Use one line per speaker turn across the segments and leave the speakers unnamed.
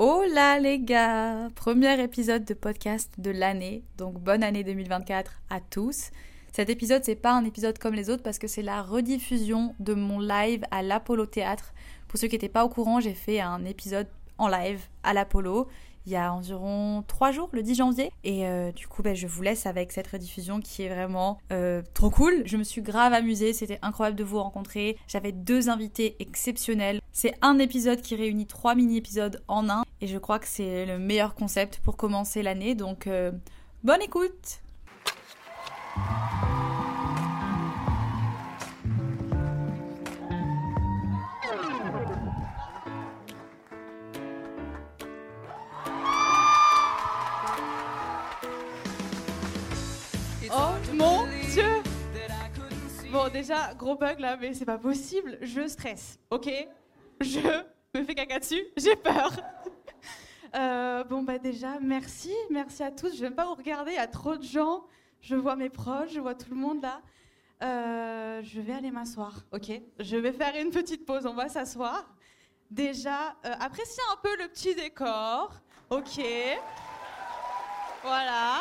Hola les gars Premier épisode de podcast de l'année, donc bonne année 2024 à tous. Cet épisode, c'est pas un épisode comme les autres parce que c'est la rediffusion de mon live à l'Apollo Théâtre. Pour ceux qui n'étaient pas au courant, j'ai fait un épisode en live à l'Apollo il y a environ trois jours, le 10 janvier. Et euh, du coup, ben, je vous laisse avec cette rediffusion qui est vraiment euh, trop cool. Je me suis grave amusée, c'était incroyable de vous rencontrer. J'avais deux invités exceptionnels. C'est un épisode qui réunit trois mini-épisodes en un. Et je crois que c'est le meilleur concept pour commencer l'année. Donc, euh, bonne écoute Déjà, gros bug là, mais c'est pas possible, je stresse, ok? Je me fais caca dessus, j'ai peur. Euh, bon bah déjà, merci, merci à tous. Je vais pas vous regarder, il y a trop de gens. Je vois mes proches, je vois tout le monde là. Euh, je vais aller m'asseoir, ok? Je vais faire une petite pause, on va s'asseoir. Déjà, euh, appréciez un peu le petit décor, ok? Voilà.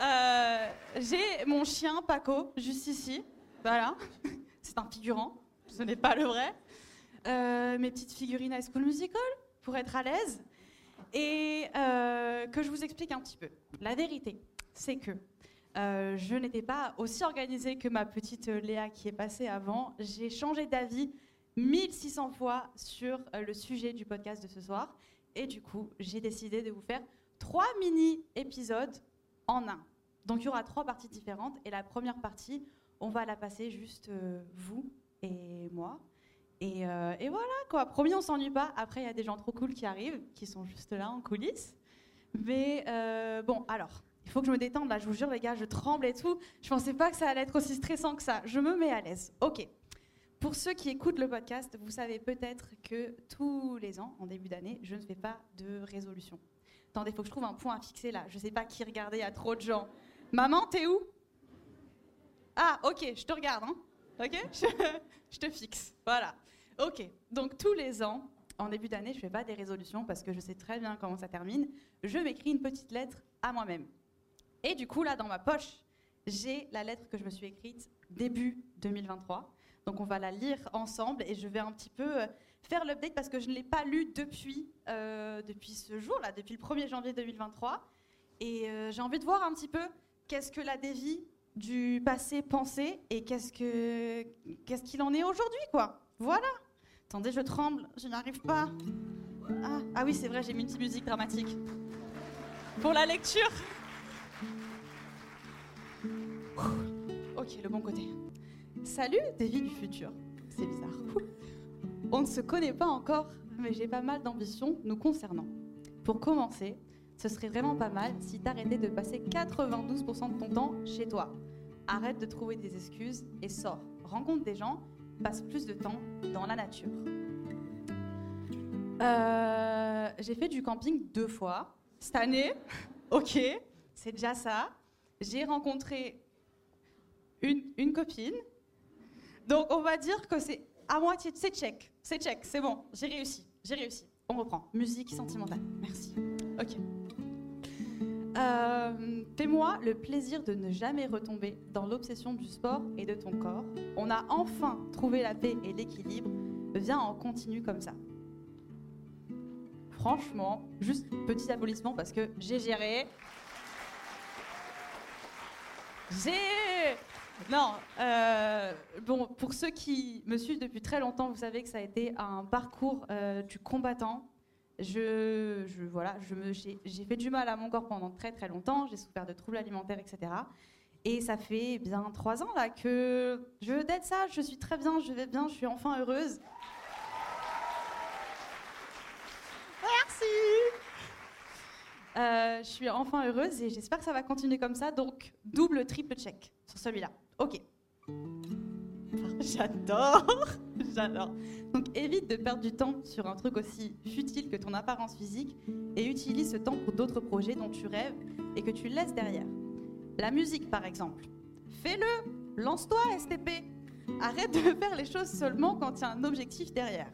Euh, j'ai mon chien Paco juste ici. Voilà. C'est un figurant. Ce n'est pas le vrai. Euh, mes petites figurines High School Musical pour être à l'aise. Et euh, que je vous explique un petit peu. La vérité, c'est que je n'étais pas aussi organisée que ma petite Léa qui est passée avant. J'ai changé d'avis 1600 fois sur le sujet du podcast de ce soir. Et du coup, j'ai décidé de vous faire trois mini-épisodes en un. Donc il y aura trois parties différentes et la première partie, on va la passer juste euh, vous et moi. Et, euh, et, voilà quoi, promis on s'ennuie pas. Après il y a des gens trop cool qui arrivent, qui sont juste là en coulisses. Mais euh, bon alors, il faut que je me détende là, je vous jure les gars, je tremble et tout. Je pensais pas que ça allait être aussi stressant que ça. Je me mets à l'aise. Ok. Pour ceux qui écoutent le podcast, vous savez peut-être que tous les ans, en début d'année, je ne fais pas de résolution. Attendez, il faut que je trouve un point à fixer là. Je sais pas qui regarder, il y a trop de gens. Maman, t'es où? Ah, ok, je te regarde, hein Ok? Je, te fixe. Voilà. Ok. Donc tous les ans, en début d'année, je fais pas des résolutions parce que je sais très bien comment ça termine. Je m'écris une petite lettre à moi-même. Et du coup, là, dans ma poche, j'ai la lettre que je me suis écrite début 2023. Donc on va la lire ensemble et je vais un petit peu euh, faire l'update parce que je ne l'ai pas lu depuis, euh, depuis ce jour-là, depuis le 1er janvier 2023. Et euh, j'ai envie de voir un petit peu qu'est-ce que la dévie du passé pensait et qu'est-ce que qu'est-ce qu'il en est aujourd'hui, quoi. Voilà. Attendez, je tremble, je n'arrive pas. Ah, ah oui, c'est vrai, j'ai mis une musique dramatique. Pour la lecture. Ok, le bon côté. Salut, Davy du futur. C'est bizarre. On ne se connaît pas encore, mais j'ai pas mal d'ambitions nous concernant. Pour commencer, ce serait vraiment pas mal si t'arrêtais de passer 92% de ton temps chez toi. Arrête de trouver des excuses et sors. Rencontre des gens, passe plus de temps dans la nature. Euh, j'ai fait du camping deux fois. Cette année, ok, c'est déjà ça. J'ai rencontré une, une copine. Donc on va dire que c'est à moitié, c'est check, c'est check, c'est bon, j'ai réussi, j'ai réussi. On reprend. Musique sentimentale. Merci. Ok. Euh, Fais-moi le plaisir de ne jamais retomber dans l'obsession du sport et de ton corps. On a enfin trouvé la paix et l'équilibre. Viens, on continue comme ça. Franchement, juste petit applaudissement parce que j'ai géré. J'ai. Non, euh, bon, pour ceux qui me suivent depuis très longtemps, vous savez que ça a été un parcours euh, du combattant je, voilà, je me, j'ai, fait du mal à mon corps pendant très très longtemps, j'ai souffert de troubles alimentaires, etc. Et ça fait bien trois ans là que je d'aide ça, je suis très bien, je vais bien, je suis enfin heureuse. Merci. Euh, je suis enfin heureuse et j'espère que ça va continuer comme ça. Donc double, triple check sur celui-là. Ok. J'adore, j'adore. Donc, évite de perdre du temps sur un truc aussi futile que ton apparence physique et utilise ce temps pour d'autres projets dont tu rêves et que tu laisses derrière. La musique, par exemple. Fais-le, lance-toi, STP. Arrête de faire les choses seulement quand il y a un objectif derrière.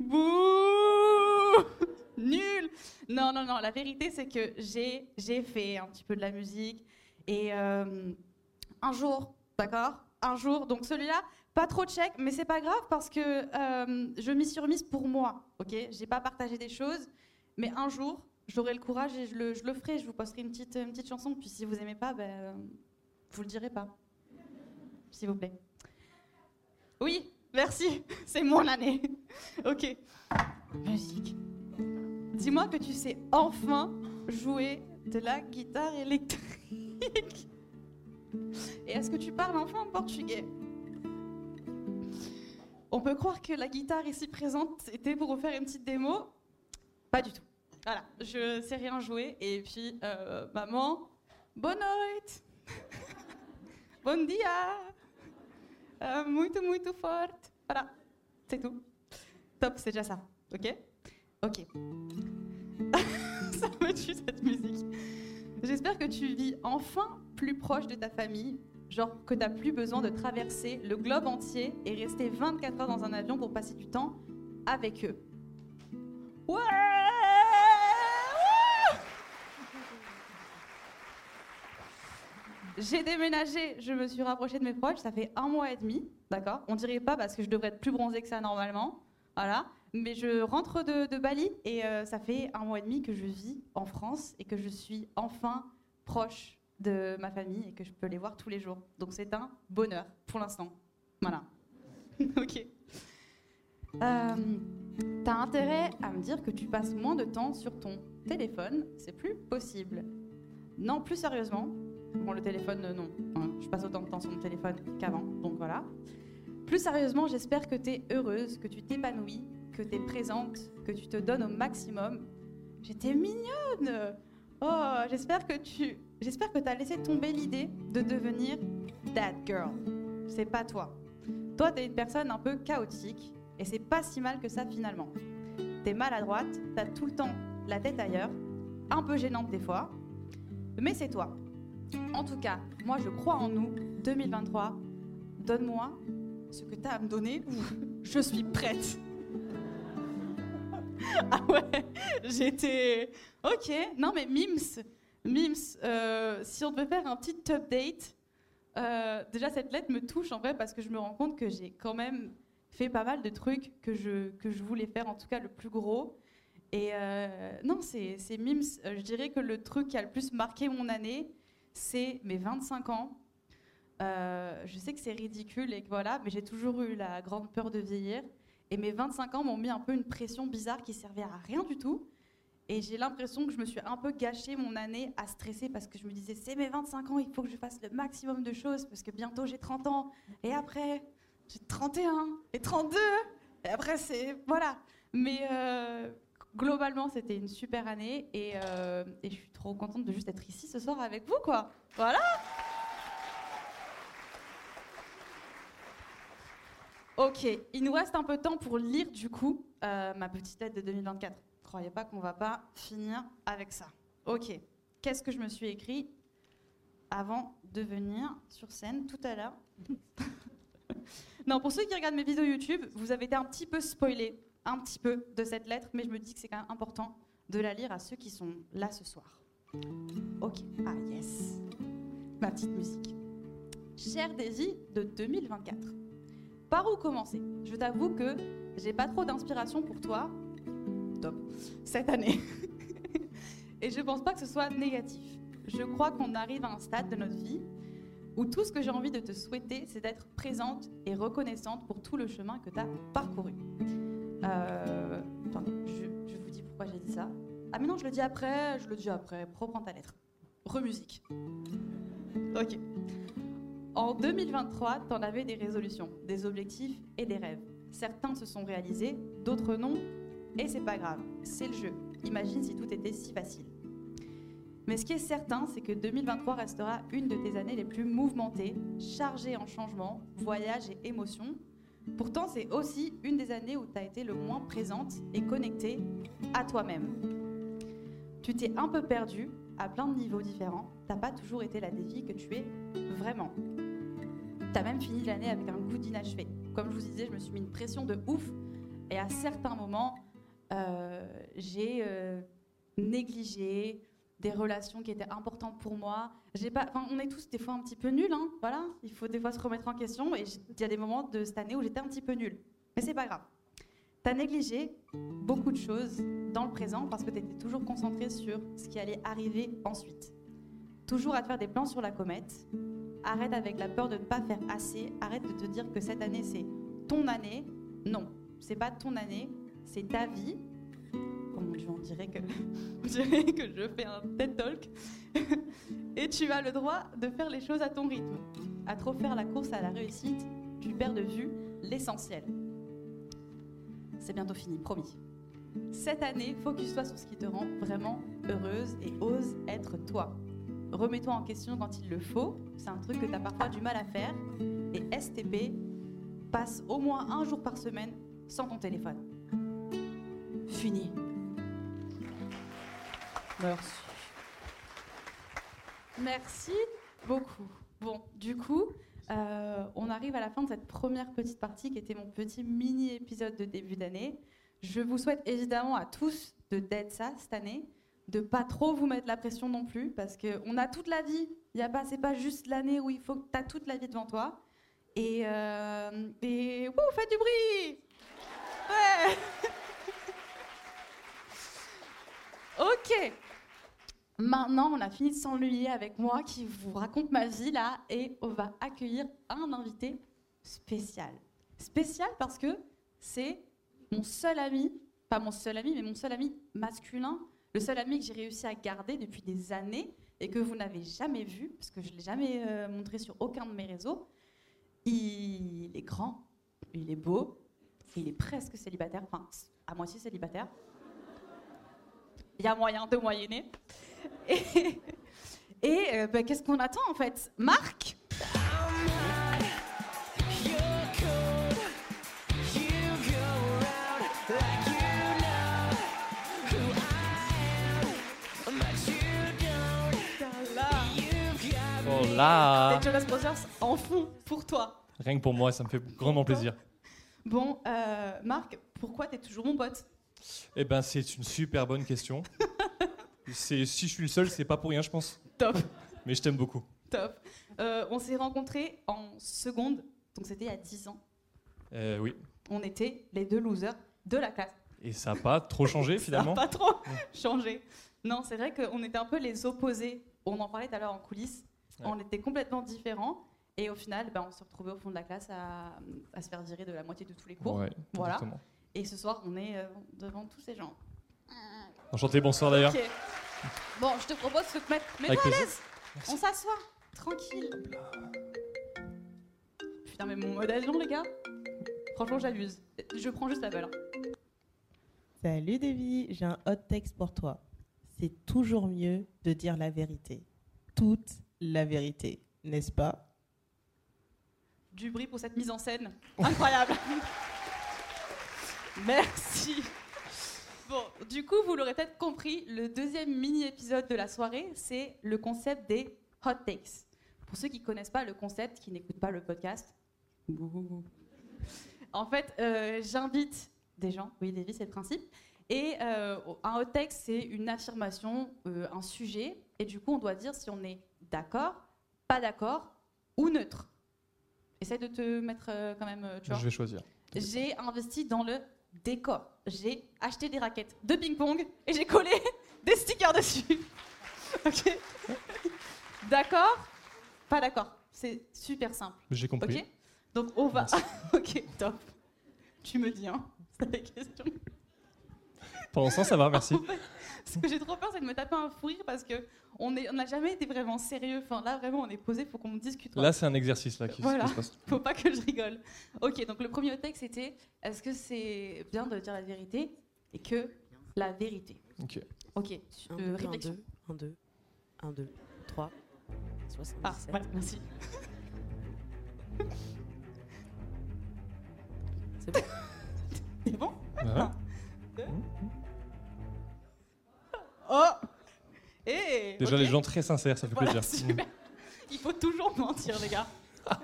Bouh Nul Non, non, non, la vérité c'est que j'ai, fait un petit peu de la musique et euh, un jour, d'accord? Un jour, donc celui-là, pas trop de check, mais c'est pas grave parce que euh, je m'y suis remise pour moi, ok? J'ai pas partagé des choses, mais un jour, j'aurai le courage et je le, je le, ferai, je vous posterai une petite, une petite chanson, puis si vous aimez pas, ben, vous le direz pas. S'il vous plaît. Oui, merci, c'est mon année. ok. Musique. Dis-moi que tu sais enfin jouer de la guitare électrique. Et est-ce que tu parles enfin portugais On peut croire que la guitare ici présente était pour vous faire une petite démo. Pas du tout. Voilà, je sais rien jouer. Et puis, euh, maman, bonne nuit, bon dia, euh, muito, muito forte. Voilà, c'est tout. Top, c'est déjà ça. Ok? Ok. ça me tue cette musique. J'espère que tu vis enfin plus proche de ta famille, genre que tu n'as plus besoin de traverser le globe entier et rester 24 heures dans un avion pour passer du temps avec eux. Ouais J'ai déménagé, je me suis rapprochée de mes proches, ça fait un mois et demi, d'accord? On dirait pas parce que je devrais être plus bronzée que ça normalement, voilà. Mais je rentre de, Bali et euh, ça fait un mois et demi que je vis en France et que je suis enfin proche de ma famille et que je peux les voir tous les jours. Donc c'est un bonheur pour l'instant. Voilà. ok. Euh, T'as intérêt à me dire que tu passes moins de temps sur ton téléphone, c'est plus possible. Non, plus sérieusement, bon le téléphone euh, non, je passe autant de temps sur mon téléphone qu'avant, donc voilà. Plus sérieusement, j'espère que tu es heureuse, que tu t'épanouis, que tu es présente, que tu te donnes au maximum. J'étais mignonne. Oh, j'espère que tu j'espère que tu as laissé tomber l'idée de devenir that girl. C'est pas toi. Toi, tu es une personne un peu chaotique et c'est pas si mal que ça finalement. Tu es maladroite, tu as tout le temps la tête ailleurs, un peu gênante des fois, mais c'est toi. En tout cas, moi je crois en nous. 2023, donne-moi ce que tu as à me donner. Je suis prête. ah ouais, j'étais. Ok, non mais Mims, Mims, euh, si on devait faire un petit update, euh, déjà cette lettre me touche en vrai parce que je me rends compte que j'ai quand même fait pas mal de trucs que je, que je voulais faire, en tout cas le plus gros. Et euh, non, c'est Mims, je dirais que le truc qui a le plus marqué mon année, c'est mes 25 ans. je sais que c'est ridicule et que voilà, mais j'ai toujours eu la grande peur de vieillir. Et mes 25 ans m'ont mis un peu une pression bizarre qui servait à rien du tout. Et j'ai l'impression que je me suis un peu gâché mon année à stresser parce que je me disais, c'est mes 25 ans, il faut que je fasse le maximum de choses parce que bientôt j'ai 30 ans. Et après, j'ai 31 et 32. Et après, c'est. Voilà. Mais euh, globalement, c'était une super année et, euh, et je suis trop contente de juste être ici ce soir avec vous, quoi. Voilà! Ok, il nous reste un peu de temps pour lire du coup euh, ma petite lettre de 2024. Croyez pas qu'on va pas finir avec ça. Ok, qu'est-ce que je me suis écrit avant de venir sur scène tout à l'heure? Non, pour ceux qui regardent mes vidéos YouTube, vous avez été un petit peu spoilés, un petit peu de cette lettre, mais je me dis que c'est quand même important de la lire à ceux qui sont là ce soir. Ok, ah yes, ma petite musique. Cher Daisy de 2024. Par où commencer? Je t'avoue que j'ai pas trop d'inspiration pour toi. Top. Cette année. Et je pense pas que ce soit négatif. Je crois qu'on arrive à un stade de notre vie où tout ce que j'ai envie de te souhaiter, c'est d'être présente et reconnaissante pour tout le chemin que tu as parcouru. Euh, attendez, je, je, vous dis pourquoi j'ai dit ça. Ah mais non, je le dis après, je le dis après. Reprends ta lettre. Remusique. Ok. En 2023, tu en avais des résolutions, des objectifs et des rêves. Certains se sont réalisés, d'autres non, et c'est pas grave, c'est le jeu. Imagine si tout était si facile. Mais ce qui est certain, c'est que 2023 restera une de tes années les plus mouvementées, chargées en changements, voyages et émotions. Pourtant, c'est aussi une des années où tu as été le moins présente et connectée à toi-même. Tu t'es un peu perdue à plein de niveaux différents. T'as pas toujours été la défi que tu es vraiment. Tu as même fini l'année avec un goût d'inachevé. Comme je vous disais, je me suis mis une pression de ouf. Et à certains moments, j'ai euh, négligé des relations qui étaient importantes pour moi. On est tous des fois un petit peu nuls, hein, voilà. Il faut des fois se remettre en question. Et il y a des moments de cette année où j'étais un petit peu nulle. Mais c'est pas grave. Tu as négligé beaucoup de choses dans le présent parce que tu étais toujours concentré sur ce qui allait arriver ensuite. Toujours à te faire des plans sur la comète. Arrête avec la peur de ne pas faire assez. Arrête de te dire que cette année c'est ton année. Non, c'est pas ton année, c'est ta vie. Oh mon dieu, on dirait que, on dirait que je fais un TED Talk. Et tu as le droit de faire les choses à ton rythme. À trop faire la course à la réussite, tu perds de vue l'essentiel. C'est bientôt fini, promis. Cette année, focus-toi sur ce qui te rend vraiment heureuse et ose être toi. Remets-toi en question quand il le faut. C'est un truc que tu as parfois du mal à faire. Et STP, passe au moins un jour par semaine sans ton téléphone. Fini. Merci. Merci beaucoup. Bon, du coup, euh, on arrive à la fin de cette première petite partie qui était mon petit mini épisode de début d'année. Je vous souhaite évidemment à tous de d'être ça cette année, de pas trop vous mettre la pression non plus, parce qu'on a toute la vie. Il y a pas, c'est pas juste l'année où il faut que tu as toute la vie devant toi. Et, euh, et wouh, faites du bruit Ouais Ok Maintenant, on a fini de s'ennuyer avec moi qui vous raconte ma vie là et on va accueillir un invité spécial. Spécial parce que c'est mon seul ami, pas mon seul ami, mais mon seul ami masculin, le seul ami que j'ai réussi à garder depuis des années et que vous n'avez jamais vu, parce que je ne l'ai jamais euh, montré sur aucun de mes réseaux. Il est grand, il est beau, il est presque célibataire, enfin à moitié célibataire. Il y a moyen de moyenner. Et, et euh, bah, qu'est-ce qu'on attend en fait? Marc?
Oh là
Les Jonas Brothers en fond pour toi.
Rien que pour moi, ça me fait grandement plaisir.
Bon, euh, Marc, pourquoi t'es toujours mon pote?
Eh ben, c'est une super bonne question. c'est si je suis le seul, c'est pas pour rien, je pense.
Top,
Mais je t'aime beaucoup.
top. Euh, on s'est rencontrés en seconde, donc c'était il y a 10 ans.
Euh, oui.
On était les deux losers de la classe.
Et ça n'a pas trop changé finalement.
Ça n'a pas trop changé. Non, c'est vrai qu'on était un peu les opposés. On en parlait tout à l'heure en coulisses.
Ouais.
On était complètement différents. Et au final, ben, on se retrouvait au fond de la classe à, à se faire virer de la moitié de tous les cours.
Ouais,
Voilà.
exactement.
Et ce soir, on est euh, devant tous ces gens.
Enchanté, bonsoir d'ailleurs.
Ok. Bon, je te propose de te mettre. Mets-toi à l'aise. On s'assoit. Tranquille. Putain, mais mon modèle, non, les gars Franchement, j'abuse. Je prends juste la balle. hein.
Salut Davy, j'ai un hot text pour toi. C'est toujours mieux de dire la vérité. Toute la vérité, n'est-ce pas?
Du bruit pour cette mise en scène. Incroyable. Merci. Bon, du coup, vous l'aurez peut-être compris, le deuxième mini-épisode de la soirée, c'est le concept des hot takes. Pour ceux qui ne connaissent pas le concept, qui n'écoutent pas le podcast, en fait, euh, j'invite des gens, oui, Davy, c'est le principe, et euh, un hot take, c'est une affirmation, euh, un sujet, et du coup, on doit dire si on est d'accord, pas d'accord ou neutre. Essaye de te mettre quand même, tu vois.
Je vais choisir.
J'ai investi dans le décor. J'ai acheté des raquettes de ping-pong et j'ai collé des stickers dessus. ok D'accord? Pas d'accord. C'est super simple.
J'ai compris.
Ok? Donc on va. ok, top. Tu me dis, hein C'est la question.
Pour l'instant, ça va, merci.
En fait, ce que j'ai trop peur, c'est de me taper un fou rire parce que on est- on n'a jamais été vraiment sérieux. Enfin, là, vraiment, on est posé, faut qu'on discute.
Là, c'est un exercice là qui,
Voilà.
se passe.
Faut pas que je rigole. Ok, donc le premier texte c'était est-ce que c'est bien de dire la vérité et que la vérité?
Ok.
Ok,
1,
euh,
2, 1,
réflexion.
2, 1, 2, 1, 2, 3, 77.
Ah, ouais, merci.
C'est bon
C'est bon?
Ouais.
Oh Eh
Déjà, les gens très sincères, ça fait
Voilà,
plaisir.
super. Il faut toujours mentir, les gars.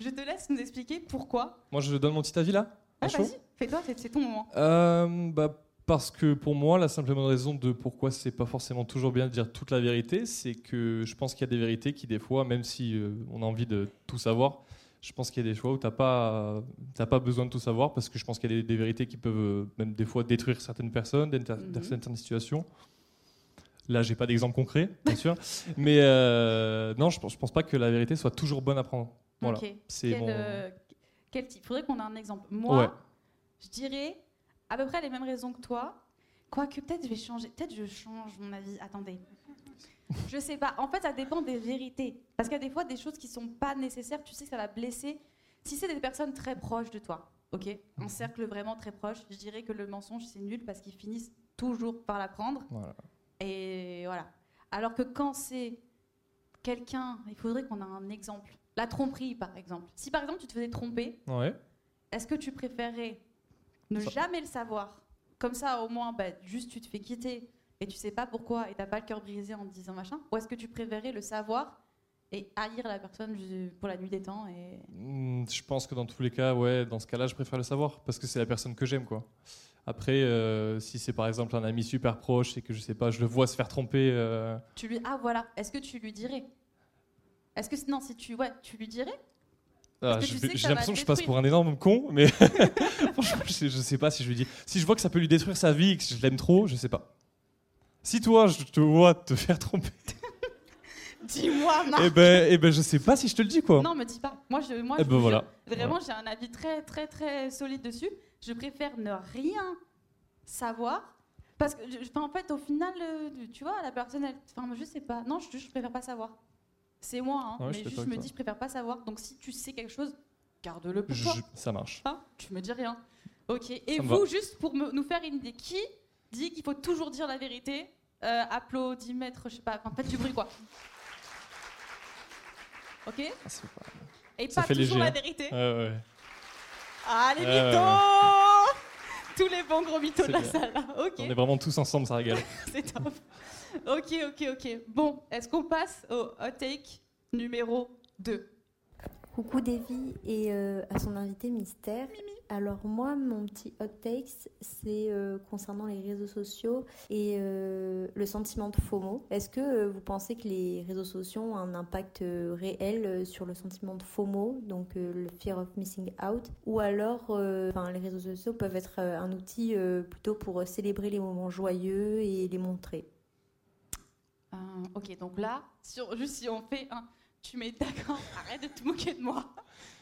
Je te laisse nous expliquer pourquoi.
Moi, je donne mon petit avis là
Ah, vas-y, fais-toi, c'est ton moment.
Euh, bah, parce que pour moi, la simple raison de pourquoi c'est pas forcément toujours bien de dire toute la vérité, c'est que je pense qu'il y a des vérités qui, des fois, même si euh, on a envie de tout savoir, je pense qu'il y a des choix où t'as pas, t'as pas besoin de tout savoir parce que je pense qu'il y a des, des vérités qui peuvent euh, même des fois détruire certaines personnes,
Mhm.
certaines situations. Là, j'ai pas d'exemple concret, bien sûr, mais euh, non, je je pense pas que la vérité soit toujours bonne à prendre. Voilà,
Ok.
c'est
Quel,
mon.
euh, quel type? Faudrait qu'on ait un exemple. Moi,
Ouais.
je dirais à peu près les mêmes raisons que toi. Quoique, peut-être je vais changer. Peut-être je change mon avis. Attendez. Je sais pas. En fait, ça dépend des vérités. Parce qu'il y a des fois des choses qui sont pas nécessaires. Tu sais que ça va blesser. Si c'est des personnes très proches de toi, ok Un cercle vraiment très proche, je dirais que le mensonge, c'est nul parce qu'ils finissent toujours par l'apprendre.
Voilà.
Et voilà. Alors que quand c'est quelqu'un, il faudrait qu'on ait un exemple. La tromperie, par exemple. Si par exemple tu te faisais tromper,
Ouais.
est-ce que tu préférerais ne
Ça-
jamais le savoir? Comme ça, au moins, bah, juste tu te fais quitter et tu sais pas pourquoi et t'as pas le cœur brisé en te disant machin Ou est-ce que tu préférais le savoir et haïr la personne pour la nuit des temps et...
Hmm, Je pense que dans tous les cas, ouais, dans ce cas-là, je préfère le savoir parce que c'est la personne que j'aime, quoi. Après, euh, si c'est par exemple un ami super proche et que je sais pas, je le vois se faire tromper, euh,
Tu lui... Ah voilà, est-ce que tu lui dirais? Est-ce que non, si tu... Ouais, tu lui dirais?
Ah, j'ai l'impression que je passe pour un énorme con, mais franchement, je sais, je sais pas si je lui dis. Si je vois que ça peut lui détruire sa vie, et que je l'aime trop, je sais pas. Si toi, je te vois te faire tromper,
Dis-moi, Marc
eh ben, eh ben, je sais pas si je te le dis, quoi.
Non, me dis pas. Moi, je, moi,
Eh
je
ben voilà.
vraiment, j'ai un avis très, très, très solide dessus. Je préfère ne rien savoir. Parce que, je- en fait, au final, euh, tu vois, la personne, elle, enfin, je sais pas. Non, je, je préfère pas savoir. C'est moi, hein,
Ouais, je
mais
suis
juste, je me dis, je préfère pas savoir. Donc, si tu sais quelque chose, garde-le pour
Je-
toi.
ça marche.
Hein tu me dis rien. Ok. Et
Ça
vous, juste pour me- nous faire une idée, qui dit qu'il faut toujours dire la vérité euh, Applaudimètre, je sais pas, enfin, faites du bruit, quoi. Ok
Ah, pas-
Et
Ça
pas
fait
toujours
léger,
la
hein.
vérité
Ouais, ouais.
Ah, les
Ouais,
mythos Tous les bons gros mythos de la
bien.
salle. là. Ok,
On est vraiment tous ensemble, ça régale.
c'est top. Ok, ok, ok. Bon, est-ce qu'on passe au hot take numéro 2
Coucou Davy et euh, à son invité mystère. Alors moi, mon petit hot takes, c'est euh, concernant les réseaux sociaux et euh, le sentiment de FOMO. Est-ce que vous pensez que les réseaux sociaux ont un impact réel sur le sentiment de FOMO, donc le fear of missing out, ou alors, les réseaux sociaux peuvent être un outil plutôt pour célébrer les moments joyeux et les montrer?
Ok, donc là, sur, juste si on fait un... Tu mets d'accord, arrête de te moquer de moi.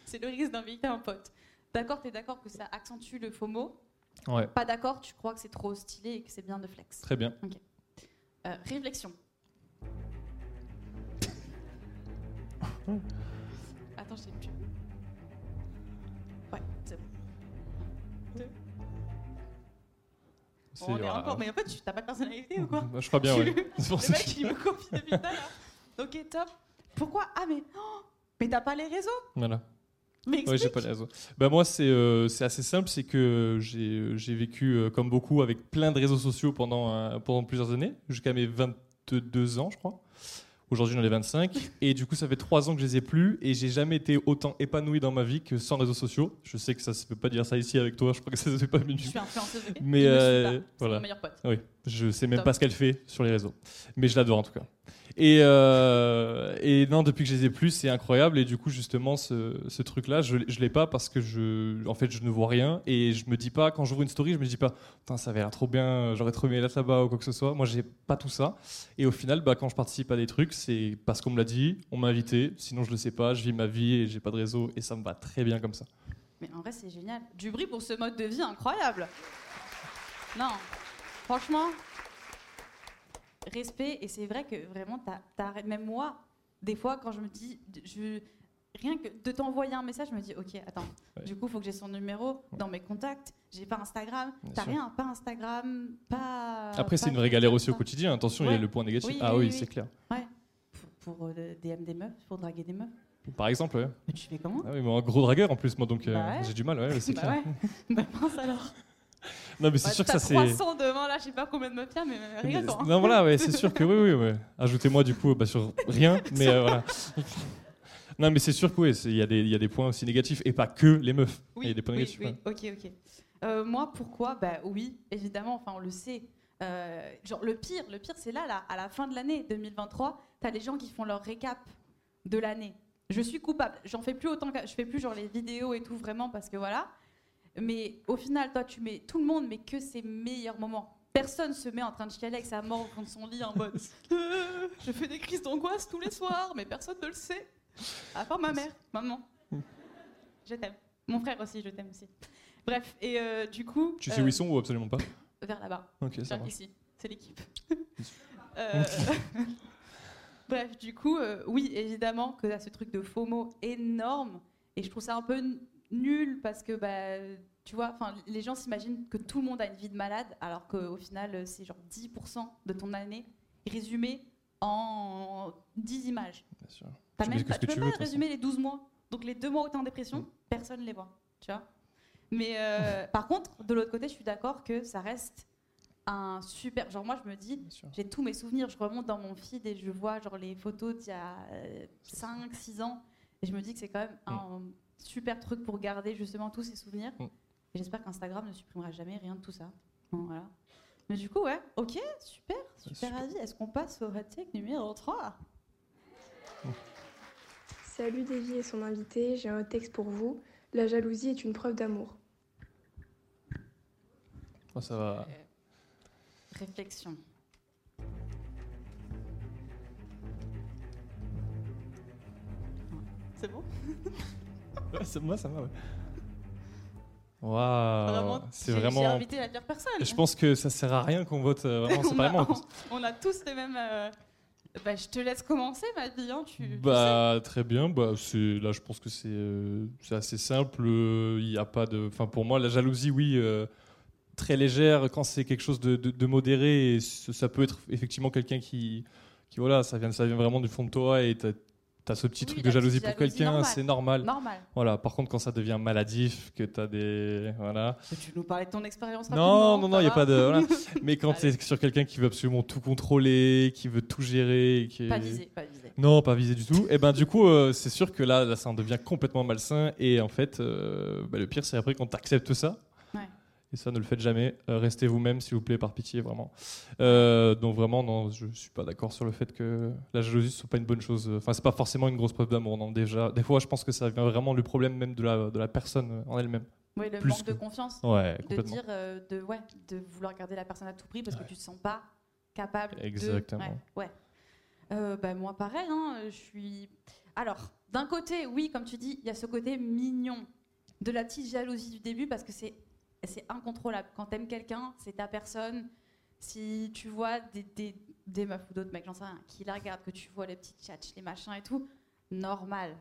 C'est le risque d'inviter un pote. D'accord, t'es d'accord que ça accentue le FOMO
Ouais,
Pas d'accord, tu crois que c'est trop stylé et que c'est bien de flex?
très bien.
Euh, réflexion. Attends, je sais plus. Ouais, c'est bon.
C'est-
On est
voilà.
encore, mais en fait, tu t'as pas de personnalité ou quoi?
Bah, Je crois bien,
Tu-
pour
Le mec, il me copie depuis tout à l'heure. Ok, top. Pourquoi? Ah, mais. oh, mais t'as pas les réseaux?
Voilà.
Mais
Ouais, j'ai pas les réseaux. Bah moi, c'est euh, assez simple, c'est que j'ai j'ai vécu euh, comme beaucoup avec plein de réseaux sociaux pendant, euh, pendant plusieurs années, jusqu'à mes 22 ans, je crois. Aujourd'hui, j'en ai 25. Et du coup, ça fait 3 ans que je les ai plus et j'ai jamais été autant épanoui dans ma vie que sans réseaux sociaux. Je sais que ça se peut pas dire ça ici avec toi, je crois que ça se fait pas mieux.
Je suis influenceuse.
Mais,
Je suis
euh,
pas.
Voilà.
mon meilleur pote.
Oui, je sais même
Top.
pas ce qu'elle fait sur les réseaux. Mais je l'adore en tout cas. Et, euh, et non, depuis que je les ai plus, c'est incroyable. Et du coup, justement, ce, truc-là, je, je l'ai pas parce que je, en fait, je ne vois rien. Et je me dis pas, quand j'ouvre une story, je me dis pas, putain, ça avait l'air trop bien, j'aurais trop aimé être là-bas ou quoi que ce soit. Moi, j'ai pas tout ça. Et au final, bah, quand je participe à des trucs, c'est parce qu'on me l'a dit, on m'a invité. Sinon, je le sais pas, je vis ma vie et j'ai pas de réseau. Et ça me va très bien comme ça.
Mais en vrai, c'est génial. Du bruit pour ce mode de vie incroyable. Non, franchement, respect. Et c'est vrai que vraiment, t'as- t'as- même moi, des fois, quand je me dis, je, rien que de t'envoyer un message, je me dis, ok, attends,
Ouais.
du coup, il faut que j'ai son numéro dans mes contacts. J'ai pas Instagram. T'as rien, pas Instagram, pas.
Après, c'est une vraie galère aussi au quotidien. Attention, il y a
Ouais.
le point négatif.
Oui,
ah
oui,
oui,
oui,
c'est clair.
Pour, pour, euh, DM des meufs, pour draguer des meufs.
Par exemple, ouais.
Mais tu fais comment?
Ah oui, mais un gros dragueur en plus, moi, donc euh,
Bah ouais.
j'ai du mal, ouais, ouais, c'est
Bah
clair.
ouais. bah mince alors.
Non, mais c'est sûr que ça, c'est.
300 devant là, je sais pas combien de meufs il y a, mais hein.
Non, voilà, ouais, c'est sûr que oui, oui, ouais. Ajoutez-moi du coup bah, sur rien, mais euh, voilà. Non, mais c'est sûr que oui, il y, a des- il y a des points aussi négatifs et pas que les meufs. Il y a des points
oui,
négatifs.
oui,
ouais.
ok, ok. Euh, moi, pourquoi? Bah oui, évidemment, enfin on le sait. Euh, genre le pire, le pire c'est là, là, à la fin de l'année 2023, t'as les gens qui font leur récap de l'année. Je suis coupable. J'en fais plus autant que je fais plus genre les vidéos et tout vraiment parce que voilà. Mais au final, toi, tu mets tout le monde, mais que ses meilleurs moments. Personne se met en train de chialer avec sa mort au fond de son lit en mode Euh, je fais des crises d'angoisse tous les soirs, mais personne ne le sait. À part ma mère, maman. Je t'aime. Mon frère aussi, je t'aime aussi. Bref, et euh, du coup.
Tu sais
euh,
où ils sont ou absolument pas?
Vers là-bas.
Ok, ça
Vers
marche.
ici. C'est l'équipe. Euh, Bref, du coup, euh, oui, évidemment que t'as ce truc de FOMO énorme. Et je trouve ça un peu nul parce que, bah, tu vois, les gens s'imaginent que tout le monde a une vie de malade, alors qu'au final, euh, c'est genre 10% de ton année résumé en 10 images.
Bien sûr. Tu
même pas, tu
tu
peux
veux,
pas
de toute
résumer les 12 mois. Donc les deux mois où t'es en dépression,
Mm.
personne ne les voit. Tu vois Mais euh, par contre, de l'autre côté, je suis d'accord que ça reste un super. Genre, moi, je me dis, j'ai tous mes souvenirs. Je remonte dans mon feed et je vois genre les photos d'il y a 5, 6 ans. Et je me dis que c'est quand même un super truc pour garder justement tous ces souvenirs.
Mm.
Et j'espère qu'Instagram ne supprimera jamais rien de tout ça. Bon, voilà. Mais du coup, ouais, ok, super, super,
super.
avis. Est-ce qu'on passe au hot take numéro 3
Salut Davy et son invité, j'ai un hot texte pour vous. La jalousie est une preuve d'amour.
Oh, ça va.
Réflexion. C'est bon?
Ouais, moi, ça va, ouais. Waouh. C'est
J'ai
vraiment.
invité la pire personne.
Je pense que ça sert à rien qu'on vote euh, vraiment
on, a,
séparément.
on a tous les mêmes. euh, Bah, je te laisse commencer, ma vie. Hein, tu, tu
Bah très bien, bah là je pense que c'est euh, assez simple, il n'y a pas de enfin pour moi la jalousie oui euh, très légère quand c'est quelque chose de, de- de modéré et ça peut être effectivement quelqu'un qui qui voilà, ça vient ça vient vraiment du fond de toi et tu as, ce petit
Oui,
truc de jalousie pour quelqu'un, c'est normal.
Normal.
Voilà, par contre quand ça devient maladif, que tu as des voilà.
Tu nous parlais de ton expérience
Non, non, non, il y a pas de voilà. Mais quand
Allez.
tu es sur quelqu'un qui veut absolument tout contrôler, qui veut tout gérer, qui
Pas visé, pas visé.
non, pas visé du tout. Et ben du coup, euh, c'est sûr que là, là, ça en devient complètement malsain. Et en fait, euh, bah, le pire, c'est après quand tu acceptes ça. Et ça, ne le faites jamais. Euh, restez vous-même, s'il vous plaît, par pitié, vraiment. Euh, donc vraiment, non, je suis pas d'accord sur le fait que la jalousie soit pas une bonne chose. Enfin, c'est pas forcément une grosse preuve d'amour. Non, déjà, des fois, je pense que ça vient vraiment du problème même de la de la personne en elle-même.
Oui, le
Plus
manque de confiance.
Ouais,
De dire, euh, de, ouais, de vouloir garder la personne à tout prix parce que tu te sens pas capable
Exactement.
de. Ouais. ouais. Euh, bah, moi, pareil, hein, je suis. Alors, d'un côté, oui, comme tu dis, il y a ce côté mignon de la petite jalousie du début parce que c'est c'est incontrôlable. Quand t'aimes quelqu'un, c'est ta personne. Si tu vois des, des, des meufs ou d'autres mecs, j'en sais rien, qui la regardent, que tu vois les petites tchatches, les machins et tout, normal.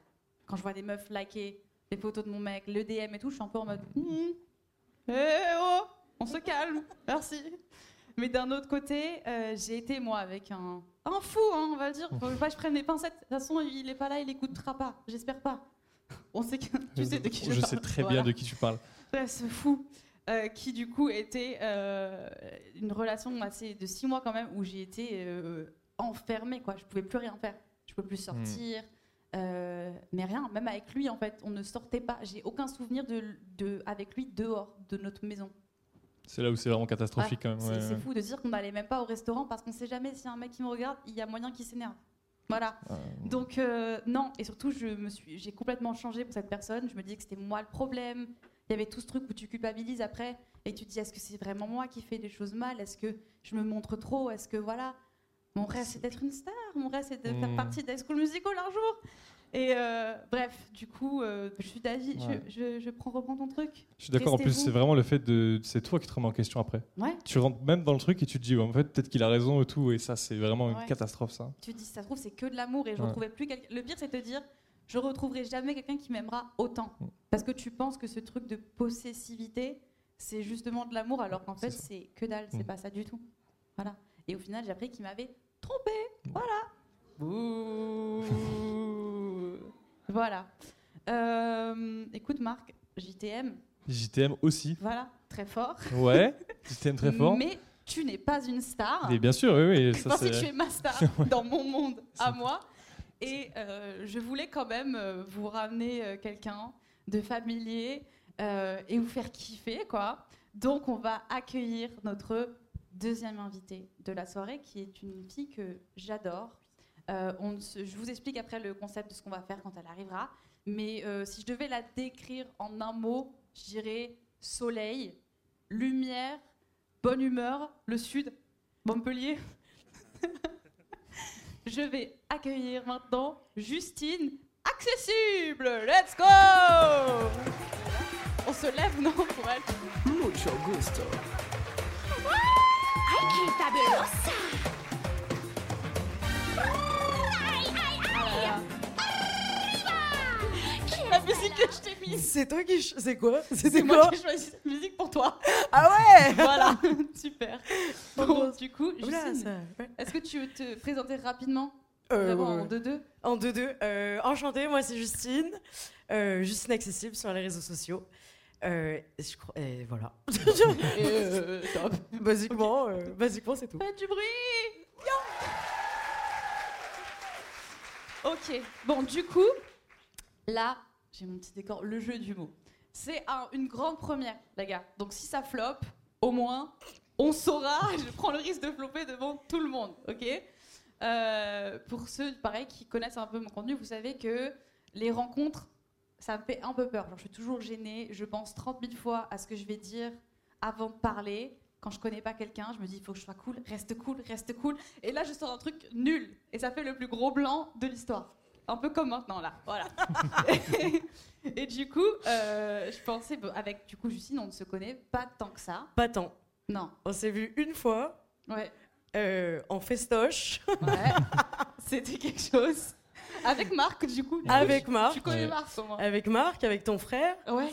Quand je vois des meufs liker les photos de mon mec, le DM et tout, je suis un peu en mode. Hmm, eh oh, on se calme, merci. Mais d'un autre côté, euh, j'ai été moi avec un, un fou, hein, on va le dire. Faut pas que je prenne mes pincettes. De toute façon, il est pas là, il écoutera pas. J'espère pas. On sait que tu sais de qui je,
je
parle.
sais très
Voilà.
bien de qui tu parles.
Bref, ce fou euh, qui du coup était euh, une relation assez de six mois quand même où j'ai été euh, enfermée quoi. Je pouvais plus rien faire. Je pouvais plus sortir. euh, mais rien, même avec lui en fait, on ne sortait pas. J'ai aucun souvenir de, de avec lui dehors de notre maison.
C'est là où c'est vraiment catastrophique quand même.
C'est
ouais,
c'est
ouais.
fou de dire qu'on n'allait même pas au restaurant parce qu'on sait jamais si un mec qui me regarde, il y a moyen qu'il s'énerve. Voilà. Donc non, et surtout je me suis, j'ai complètement changé pour cette personne. Je me dis que c'était moi le problème. Il y avait tout ce truc où tu culpabilises après et tu te dis est-ce que c'est vraiment moi qui fais des choses mal? Est-ce que je me montre trop? Est-ce que voilà Mon rêve c'est d'être une star. Mon rêve c'est de faire
Mm.
partie d'High School Musical un jour. Et euh, bref, du coup, euh, je suis d'avis.
Ouais.
Je, je, je prends reprends ton truc.
Je suis d'accord. En plus, c'est vraiment le fait de. C'est toi qui te remets en question après.
Ouais.
Tu rentres même dans le truc et tu te dis, ouais, en fait, peut-être qu'il a raison et tout. Et ça, c'est vraiment une catastrophe, ça.
Tu te dis, ça se trouve, c'est que de l'amour et je
Ouais.
retrouvais plus quelqu'un. Le pire, c'est de te dire, je retrouverai jamais quelqu'un qui m'aimera autant.
Mm.
Parce que tu penses que ce truc de possessivité, c'est justement de l'amour, alors qu'en fait, c'est que dalle, c'est
Mm.
pas ça du tout. Voilà. Et au final, j'ai appris qu'il m'avait trompé. Voilà. Voilà. Euh, écoute, Marc, JTM,
JTM aussi.
voilà, très fort.
Ouais, JTM très fort.
Mais tu n'es pas une star.
Et bien sûr, oui, oui.
Je
Ça,
pensais que tu es ma star dans mon monde à moi. Et euh, je voulais quand même euh, vous ramener euh, quelqu'un de familier et vous faire kiffer, quoi. Donc, on va accueillir notre deuxième invitée de la soirée, qui est une fille que j'adore. Je vous explique après le concept de ce qu'on va faire quand elle arrivera. Mais si je devais la décrire en un mot, je dirais soleil, lumière, bonne humeur, le sud, Montpellier. Je vais accueillir maintenant Justine Accessible. Let's go! On se lève, non, pour elle. Ah musique que je t'ai mise.
C'est toi qui. ch- C'est quoi?
C'est
C'était
moi
quoi?
qui ai choisi cette musique pour toi.
Ah ouais
Voilà, super. Bon, du coup, Justine, est-ce que tu veux te présenter rapidement?
Euh,
en
ouais.
2-2
En 2-2. Euh, enchantée, moi c'est Justine. Euh, Justine Accessible sur les réseaux sociaux. Euh, je crois, et voilà.
Euh,
basiquement, basiquement c'est tout.
Faites du bruit Ok, bon, du coup, là, j'ai mon petit décor, le jeu du mot. C'est un- une grande première, les gars. Donc, si ça floppe, au moins, on saura. Je prends le risque de flopper devant tout le monde, ok? Euh, Pour ceux, pareil, qui connaissent un peu mon contenu, vous savez que les rencontres, ça me fait un peu peur. Je suis toujours gênée. Je pense 30 000 fois à ce que je vais dire avant de parler. Quand je connais pas quelqu'un, je me dis il faut que je sois cool, reste cool, reste cool. Et là, je sors un truc nul. Et ça fait le plus gros blanc de l'histoire. Un peu comme maintenant, là. Voilà. et du coup, euh, je pensais, avec du coup, Justine, on ne se connaît pas tant que ça.
Pas tant.
Non.
On s'est vu une fois
Ouais.
euh, en festoche
Ouais. C'était quelque chose. Avec Marc, du coup.
avec
Tu
Marc.
connais
Ouais.
Marc, comment
Avec Marc, avec ton frère.
Ouais.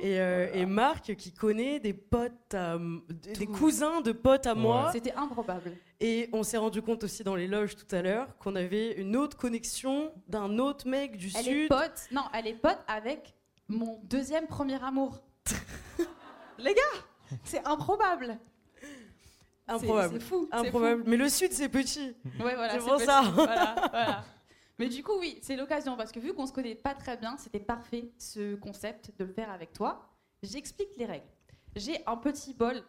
Et, euh, et Marc qui connaît des potes, à des cousins de potes à moi.
C'était improbable.
Et on s'est rendu compte aussi dans les loges tout à l'heure qu'on avait une autre connexion d'un autre mec du
Elle est
sud.
pote. Non, elle est pote avec mon deuxième premier amour. Les gars, c'est improbable. C'est-
Improbable.
C'est fou.
Improbable. Mais le sud c'est petit.
Ouais, voilà,
C'est
c'est
pour
petit.
ça.
Voilà, voilà. Mais du coup, oui, c'est l'occasion parce que vu qu'on se connaît pas très bien, c'était parfait ce concept de le faire avec toi. J'explique les règles. J'ai un petit bol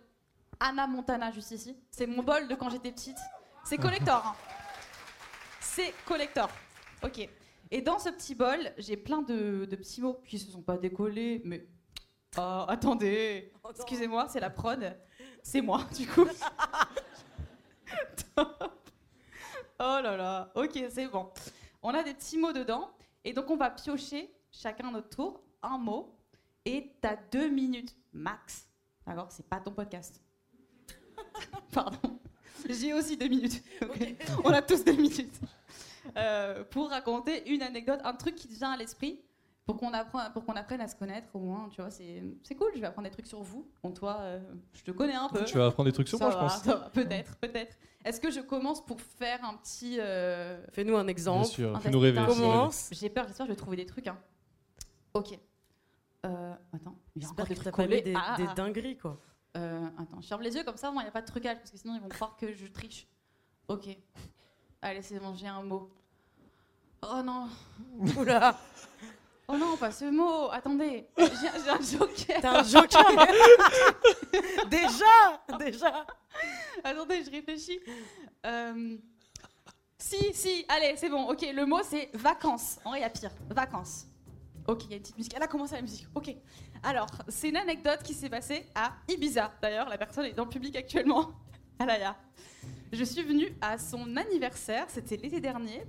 Anna Montana juste ici. C'est mon bol de quand j'étais petite. C'est collector. hein. C'est collector. Ok. Et dans ce petit bol, j'ai plein de, de petits mots qui se sont pas décollés, mais. Oh, attendez. Excusez-moi, c'est la prod. C'est moi, du coup. Top. oh là là. Ok, c'est bon. On a des petits mots dedans. Et donc, on va piocher chacun notre tour un mot. Et t'as deux minutes max. D'accord C'est pas ton podcast. Pardon. J'ai aussi deux minutes. On a tous deux minutes. Euh, pour raconter une anecdote, un truc qui te vient à l'esprit, pour qu'on apprenne, pour qu'on apprenne à se connaître au moins, tu vois, c'est, c'est cool, je vais apprendre des trucs sur vous. Bon, toi, euh, je te connais un peu.
Tu vas apprendre des trucs sur
Ça
moi, je pense.
ça va, peut-être, peut-être. Est-ce que je commence pour faire un petit... euh,
Fais-nous un
Bien
exemple.
sûr,
un
fais-nous rêver.
Commence.
J'ai peur, j'espère que je vais trouver des trucs. Hein. Ok. Euh, attends, a encore
J'espère
des
que
trucs collés.
des,
Ah,
des
ah.
dingueries quoi.
Euh, attends, je ferme les yeux comme ça, il n'y a pas de trucage, parce que sinon ils vont croire que je triche. Ok. Allez, c'est bon, j'ai un mot. Oh non,
Oula,
oh non, pas ce mot. Attendez, j'ai un joker.
t'as un joker. déjà, déjà.
Attendez, je réfléchis. Euh, Si, si, allez, c'est bon. Ok, le mot c'est vacances. En vrai, il y a pire. Vacances. Ok, il y a une petite musique. Elle a commencé la musique. Ok. Alors, c'est une anecdote qui s'est passée à Ibiza. D'ailleurs, la personne est dans le public actuellement. Alaya. Je suis venue à son anniversaire, c'était l'été dernier,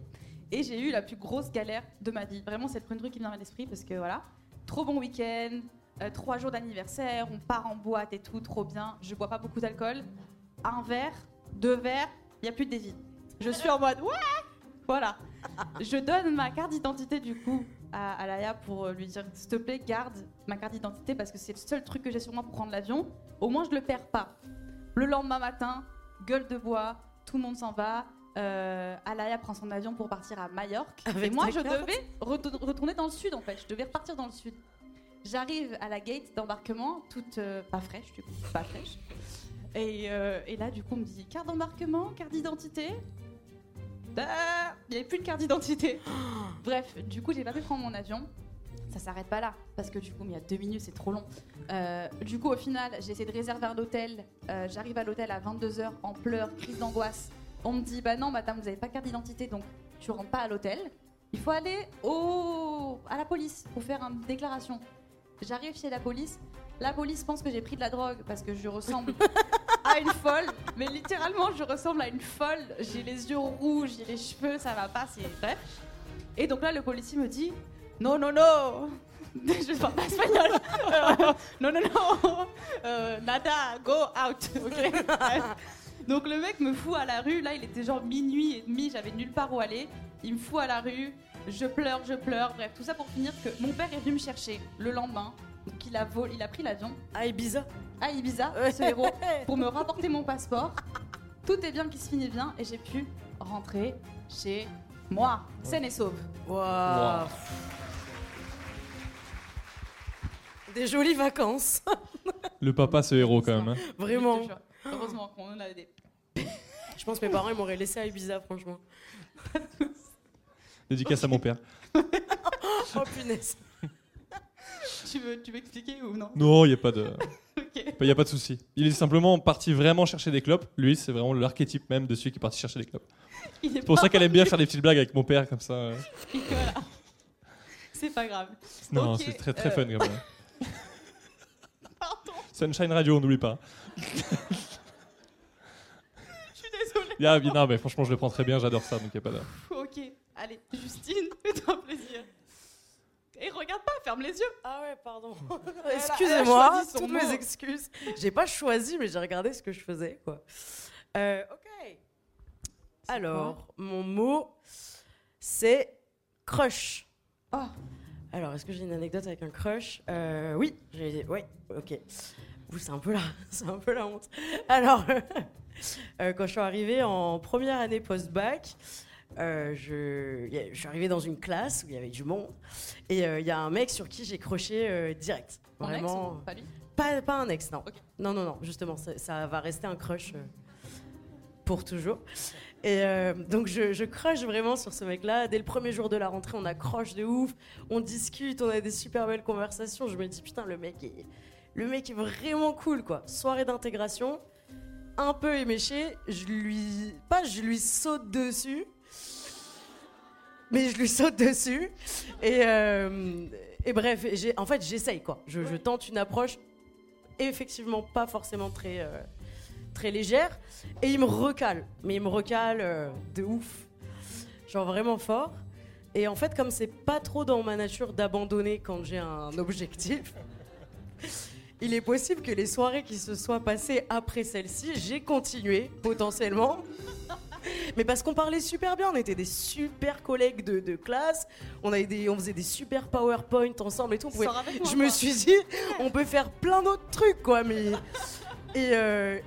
et j'ai eu la plus grosse galère de ma vie. Vraiment, c'est le premier truc qui me vient à l'esprit parce que voilà, trop bon week-end, euh, trois jours d'anniversaire, on part en boîte et tout, trop bien. Je bois pas beaucoup d'alcool. Un verre, deux verres, il y a plus de dévie. Je suis en mode ouais, voilà. Je donne ma carte d'identité du coup à, à pour euh, lui dire s'il te plaît, garde ma carte d'identité parce que c'est le seul truc que j'ai sur moi pour prendre l'avion. Au moins, je le perds pas. Le lendemain matin, gueule de bois, tout le monde s'en va. Euh, Alaya prend son avion pour partir à Majorque.
Avec
et moi, je
carte
devais retour- retourner dans le sud en fait. Je devais repartir dans le sud. J'arrive à la gate d'embarquement, toute euh, pas fraîche, du coup, pas fraîche. Et, euh, et là, du coup, on me dit carte d'embarquement, carte d'identité. Ah, Il n'y avait plus de carte d'identité. Bref, du coup, j'ai pas pu prendre mon avion. Ça s'arrête pas là, parce que du coup, il y a deux minutes, c'est trop long. Euh, du coup, au final, j'ai essayé de réserver un hôtel. J'arrive à l'hôtel à 22h en pleurs, crise d'angoisse. On me dit, bah non, madame, vous n'avez pas carte d'identité, donc tu rentres pas à l'hôtel. Il faut aller au... à la police pour faire une déclaration. J'arrive chez la police. La police pense que j'ai pris de la drogue parce que je ressemble à une folle. Mais littéralement, je ressemble à une folle. J'ai les yeux rouges, j'ai les cheveux, ça va pas, c'est bref. Et donc là, le policier me dit Non, non, non Je parle pas espagnol Euh, Non, non, non Euh, Nada, go out ok Bref. Donc le mec me fout à la rue. Là, il était genre minuit et demi, j'avais nulle part où aller. Il me fout à la rue. Je pleure, je pleure. Bref, tout ça pour finir que mon père est venu me chercher le lendemain. Donc il a, vol- il a pris l'avion
À Ibiza.
à Ibiza, ce héros, pour me rapporter mon passeport. Tout est bien qui se finit bien et j'ai pu rentrer chez moi, saine et sauve.
Waouh.
Wow.
Des jolies vacances.
Le papa, ce héros quand même. hein.
Vraiment.
Heureusement qu'on en a des.
Je pense que mes parents ils m'auraient laissé à Ibiza, franchement.
Dédicace à mon père.
Oh punaise.
Tu veux, tu veux expliquer ou non?
Non, il n'y a pas de,
Ok.
il y a pas de souci. Il est simplement parti vraiment chercher des clopes. Lui, c'est vraiment l'archétype même de celui qui est parti chercher des clopes. C'est pour ça qu'elle aime bien faire des petites blagues avec mon père comme ça. euh.
Voilà. C'est pas grave.
Non, c'est très très
euh,
fun comme ça.
Pardon,
Sunshine Radio, on n'oublie pas.
Je suis désolée.
Il y a- non, mais franchement, je le prends très bien, j'adore ça, donc il n'y a pas de.
Ok, allez, Justine, fais-toi plaisir. Et regarde pas, ferme les yeux.
Ah ouais, pardon. Excusez-moi, toutes
mot.
mes excuses. J'ai pas choisi, mais j'ai regardé ce que je faisais, quoi. Euh, ok. Alors, mon mot, c'est crush.
Oh.
Alors, est-ce que j'ai une anecdote avec un crush? Euh, Oui, j'ai. Oui, ok. Ouh, c'est un peu la, c'est un peu la honte. Alors, euh, quand je suis arrivée en première année post-bac, euh, je, suis arrivée dans une classe où il y avait du monde et euh, il y a un mec sur qui j'ai croché euh, direct.
Ex
Vraiment.
pas lui?
Pas, pas un ex, non. Non, non, non, justement, ça, ça va rester un crush euh, pour toujours. Et euh, donc, je, je crush vraiment sur ce mec-là. Dès le premier jour de la rentrée, on accroche de ouf, on discute, on a des super belles conversations. Je me dis, putain, le mec est, le mec est vraiment cool, quoi. Soirée d'intégration, un peu éméché, je lui. Pas, je lui saute dessus. Mais je lui saute dessus. Et, euh, et bref, en fait, j'essaye, quoi. Je, je tente une approche effectivement pas forcément très, euh, très légère. Et il me recale. Mais il me recale euh, de ouf. Genre vraiment fort. Et en fait, comme c'est pas trop dans ma nature d'abandonner quand j'ai un objectif, il est possible que les soirées qui se soient passées après celle-ci, j'ai continué potentiellement. Mais parce qu'on parlait super bien, on était des super collègues de, de classe, on, avait des, on faisait des super PowerPoint ensemble et tout. on pouvait-
Sors avec moi,
je me suis dit, on peut faire plein d'autres trucs, quoi. Mais et euh,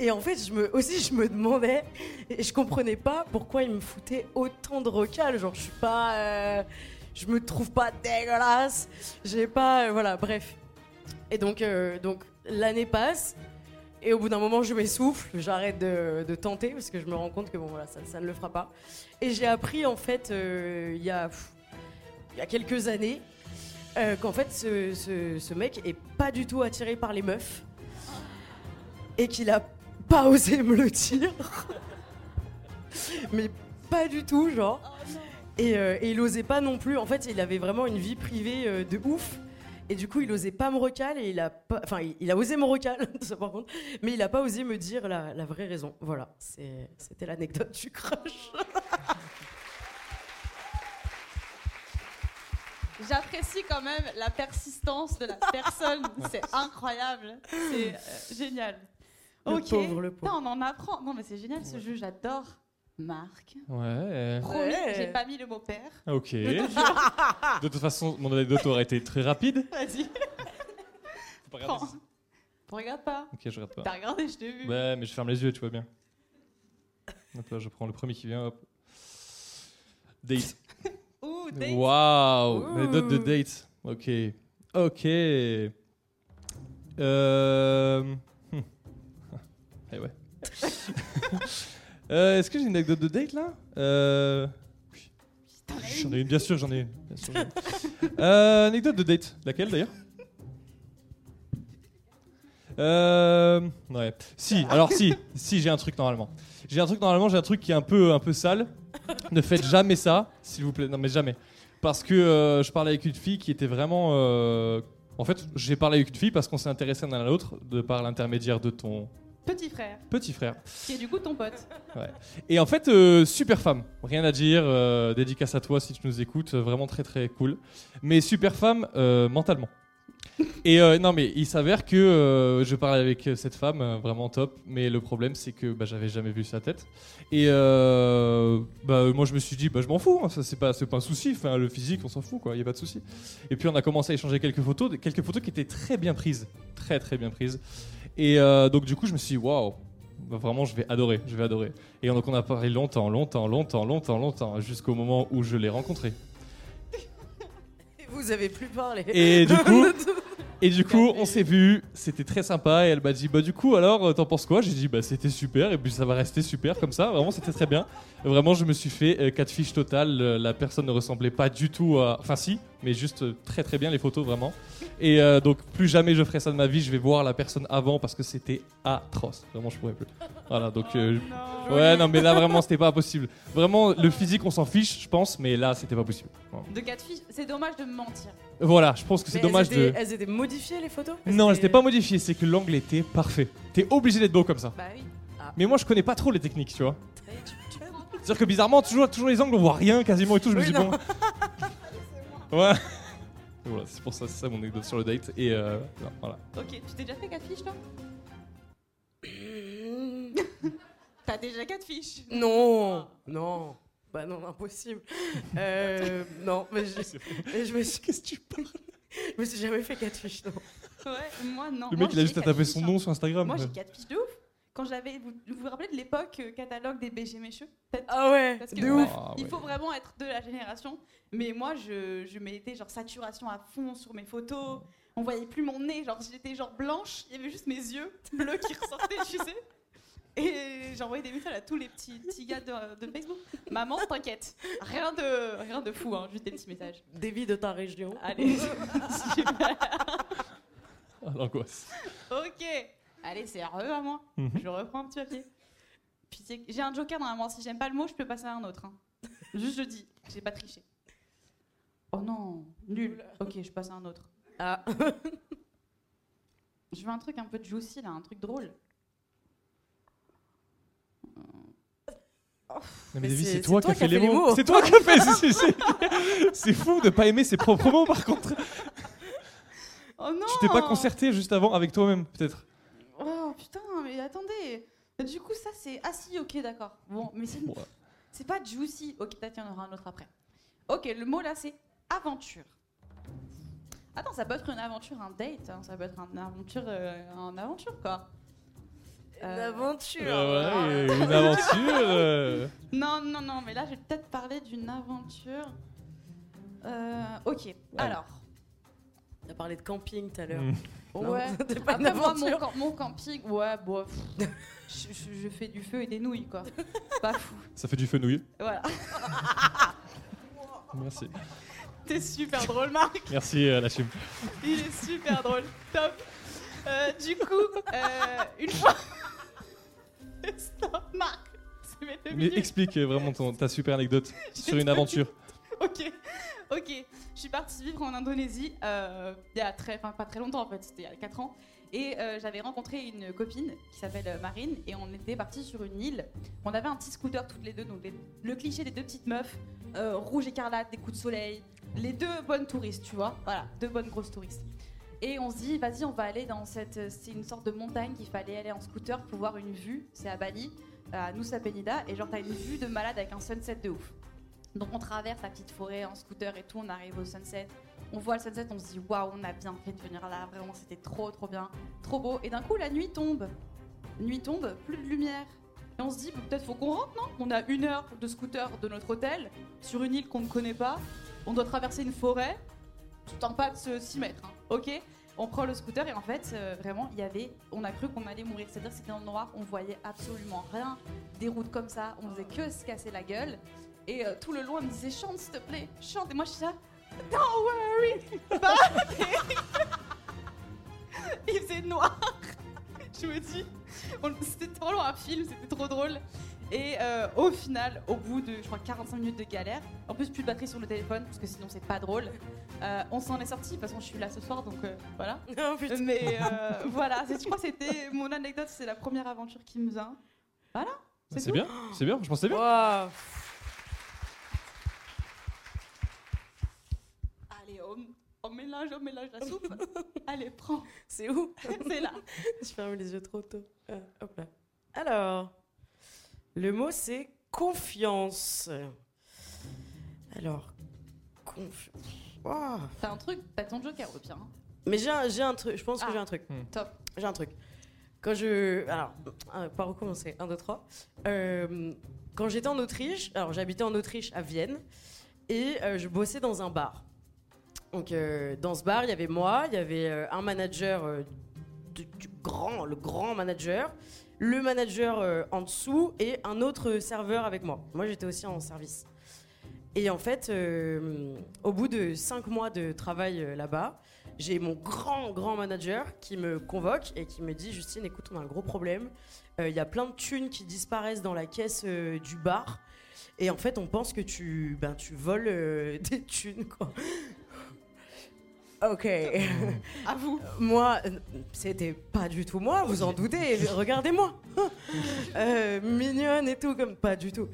et en fait, je me aussi, je me demandais et je comprenais pas pourquoi il me foutait autant de recal. Genre, je suis pas, euh, je me trouve pas dégueulasse. J'ai pas, euh, voilà, bref. Et donc, euh, donc l'année passe. Et au bout d'un moment, je m'essouffle, j'arrête de, de tenter parce que je me rends compte que bon, voilà, ça, ça ne le fera pas. Et j'ai appris en fait, euh, il y, a, pff, il y a quelques années, euh, qu'en fait, ce, ce- ce mec est pas du tout attiré par les meufs et qu'il a pas osé me le dire. Mais pas du tout, genre. Et, euh, et il osait pas non plus. En fait, il avait vraiment une vie privée de ouf. Et du coup, il osait pas me recal et il a pas. Enfin, il, a osé me recal, ça par contre. Mais il a pas osé me dire la, la vraie raison. Voilà, c'était l'anecdote du crush.
J'apprécie quand même la persistance de la personne. C'est incroyable. C'est euh, génial.
Le
ok.
pauvre, le pauvre.
Putain, on en apprend. Non, mais c'est génial ce jeu, j'adore. Marc.
Ouais.
Promis,
Ouais.
j'ai pas mis le mot père.
Ok. De toute façon, mon anecdote aurait été très rapide.
Vas-y.
Faut pas regarder.
Regarde pas.
Ok, je regarde
T'as
pas.
regardé, je t'ai vu.
Ouais, mais je ferme les yeux, tu vois bien. Hop là, je prends le premier qui vient, hop. Date.
Ouh, date.
Waouh
Ouh.
Anecdote de date. Ok. Ok. Euh... hmm. Eh ouais. Euh, Est-ce que j'ai une anecdote de date là euh... J'en ai une, bien sûr, j'en ai une. bien sûr, j'en ai une. Euh, anecdote de date. Laquelle d'ailleurs euh, ouais. Si, alors si, si j'ai un truc normalement. J'ai un truc normalement, j'ai un truc qui est un peu, un peu sale. Ne faites jamais ça, s'il vous plaît. Non mais jamais. Parce que euh, je parlais avec une fille qui était vraiment. euh, En fait, j'ai parlé avec une fille parce qu'on s'est intéressé l'un à l'autre de par l'intermédiaire de ton
Petit frère,
petit frère.
qui est du coup ton pote.
Et en fait, euh, super femme, rien à dire, euh, dédicace à toi si tu nous écoutes, euh, vraiment très très cool. Mais super femme euh, mentalement. Et non, mais il s'avère que je parlais avec cette femme, vraiment top, mais le problème c'est que bah, j'avais jamais vu sa tête. Et bah, moi je me suis dit, bah, je m'en fous, hein, ça c'est pas, pas un souci, enfin, le physique on s'en fout, quoi, il y a pas de souci. Et puis on a commencé à échanger quelques photos, quelques photos qui étaient très bien prises, très très bien prises. Et euh, donc du coup je me suis dit, waouh, bah, vraiment je vais adorer, je vais adorer. Et donc on a parlé longtemps, longtemps, longtemps, longtemps, longtemps, jusqu'au moment où je l'ai rencontré.
Vous avez plus parlé.
Et du coup, et du coup, on s'est vu, c'était très sympa. Et elle m'a dit, bah du coup, alors, euh, t'en penses quoi? J'ai dit, bah c'était super. Et puis ça va rester super comme ça. Vraiment, c'était très bien. Vraiment, je me suis fait euh, quatre fiches totales. Euh, La personne ne ressemblait pas du tout à, enfin si, mais juste euh, très très bien les photos vraiment. Et euh, donc plus jamais je ferai ça de ma vie. Je vais voir la personne avant parce que c'était atroce. Vraiment, je pourrais plus. Voilà, donc. euh,
Non.
Ouais, non, mais là vraiment, c'était pas possible. Vraiment, le physique, on s'en fiche, je pense, mais là, c'était pas possible. Voilà.
De quatre filles, c'est dommage de me mentir.
Voilà, je pense que c'est dommage
étaient,
de.
Elles étaient modifiées les photos?
Non, elles n'étaient pas modifiées, c'est que l'angle était parfait. T'es obligé d'être beau comme ça.
Bah oui.
Mais moi, je connais pas trop les techniques, tu vois. C'est-à-dire que bizarrement, toujours, toujours les angles, on voit rien quasiment et tout. Je me dis,
non.
bon. Ouais. Voilà, c'est pour ça, c'est ça mon anecdote sur le date. Et euh, non, voilà.
Ok, tu t'es déjà fait quatre fiches toi T'as déjà quatre fiches
Non, non. Bah non, impossible. Euh, non, mais je, mais je me suis,
Qu'est-ce que tu parles
je me suis jamais fait quatre fiches, non.
Ouais, moi non.
Le
Moi,
mec, il a
j'ai
juste à
quatre
taper
fiches,
son
hein.
nom sur Instagram.
Moi
quoi.
j'ai quatre fiches de ouf. Quand j'avais, vous vous, vous rappelez de l'époque euh, catalogue des BG Mécheux
Ah ouais,
Parce que
de ouf.
Ah,
il
ouais.
faut vraiment être de la génération. Mais moi, je, je mettais genre saturation à fond sur mes photos. On voyait plus mon nez, genre j'étais genre blanche, il y avait juste mes yeux bleus qui ressortaient, tu sais. Et j'envoyais des messages à tous les petits, petits gars de, de Facebook. Maman, t'inquiète, rien de, rien de fou, hein, juste des petits messages.
Des vies de ta région.
Allez, super.
Ah, l'angoisse.
Ok. Allez, c'est heureux à moi.
Mhm.
Je reprends un petit papier. Puis j'ai un joker normalement. Si j'aime pas le mot, je peux passer à un autre. hein. Juste je dis. J'ai pas triché. Oh non, nul. Ok, je passe à un autre.
Ah,
Je veux un truc un peu juicy là, un truc drôle.
Non, mais
c'est-
toi qui as fait les mots.
mots.
C'est toi qui as fait. C'est fou de pas aimer ses propres mots par contre.
Oh non
Tu t'es pas concerté juste avant avec toi-même, peut-être.
Putain, mais attendez. Du coup, ça c'est. Ah si, ok, d'accord. Bon, mais c'est
Ouais.
c'est pas juicy. Ok, peut-être il y en aura un autre après. Ok, le mot là c'est aventure. Attends, ça peut être une aventure, un date. hein, Ça peut être une aventure, euh, un aventure quoi.
une
Euh,
aventure.
Euh, ouais, une aventure. euh.
Non, non, non, mais là, je vais peut-être parler d'une aventure. Euh, ok, alors.
On a parlé de camping tout à l'heure.
Mm.
Non,
Ouais.
pas
Après, moi, mon, camping, ouais, bon, pff, je, je- je fais du feu et des nouilles, quoi. Pas fou.
Ça fait du fenouil.
Voilà.
Merci.
T'es super drôle, Marc.
Merci, euh, la chim.
Il est super drôle. Top. Euh, du coup, euh, une fois. Stop, Marc. C'est mes deux
Mais
minutes.
explique vraiment ton, ta super anecdote sur une aventure.
Ok, ok. Je suis partie vivre en Indonésie euh, il y a très, enfin pas très longtemps en fait, c'était il y a 4 ans. Et euh, j'avais rencontré une copine qui s'appelle euh, Marine et on était partis sur une île. On avait un petit scooter toutes les deux, donc le cliché des deux petites meufs, rouge écarlate, des coups de soleil, les deux bonnes touristes, tu vois. Voilà, deux bonnes grosses touristes. Et on se dit, vas-y, on va aller dans cette. C'est une sorte de montagne qu'il fallait aller en scooter pour voir une vue. C'est à Bali. à Nusa Penida, et genre t'as une vue de malade avec un sunset de ouf. Donc on traverse la petite forêt en scooter et tout, on arrive au sunset. On voit le sunset, on se dit waouh, on a bien fait de venir là, vraiment c'était trop trop bien, trop beau. Et d'un coup la nuit tombe, nuit tombe, plus de lumière. Et on se dit peut-être faut qu'on rentre, non? On a une heure de scooter de notre hôtel sur une île qu'on ne connaît pas. On doit traverser une forêt, tout en pas de se- s'y mettre, hein, ok? On prend le scooter et en fait, euh, vraiment, il y avait, on a cru qu'on allait mourir. C'est-à-dire que c'était le noir, on voyait absolument rien. Des routes comme ça, on faisait que se casser la gueule. Et euh, tout le long, elle me disait chante s'il te plaît, chante. Et moi, je suis là, don't worry, it. Il faisait noir. Je me dis, c'était trop long un film, c'était trop drôle. Et euh, au final, au bout de, je crois, 45 minutes de galère, en plus plus de batterie sur le téléphone, parce que sinon c'est pas drôle, euh, on s'en est sorti, de toute façon je suis là ce soir, donc euh, voilà.
Oh.
Mais euh, voilà, c'est- je crois que c'était mon anecdote, c'est la première aventure qui me vient. Voilà.
C'est bien, c'est bien, je pense que c'est bien.
Allez, on, on mélange, on mélange la soupe. Allez, prends.
C'est où?
C'est là.
Je ferme les yeux trop tôt. Ah, hop là. Alors, le mot c'est confiance. Alors, confiance. Waouh.
T'as un truc, t'as ton joker au pire. hein.
Mais j'ai un, j'ai un truc, je pense que
Ah.
j'ai un truc.
Top.
J'ai un truc. Quand je. Alors, euh, par recommencer. 1, 2, 3. Euh, quand j'étais en Autriche, alors j'habitais en Autriche à Vienne, et euh, je bossais dans un bar. Donc, euh, dans ce bar, il y avait moi, il y avait euh, un manager, euh, grand, le grand manager, le manager en dessous, et un autre serveur avec moi. Moi, j'étais aussi en service. Et en fait, au bout de 5 mois de travail là-bas, j'ai mon grand, grand manager qui me convoque et qui me dit Justine, écoute, on a un gros problème. Il y a plein de thunes qui disparaissent dans la caisse du bar. Et en fait, on pense que tu, ben, tu voles des thunes, quoi. Ok.
À vous.
moi, c'était pas du tout moi, vous en doutez. Regardez-moi. Euh, mignonne et tout, comme pas du tout.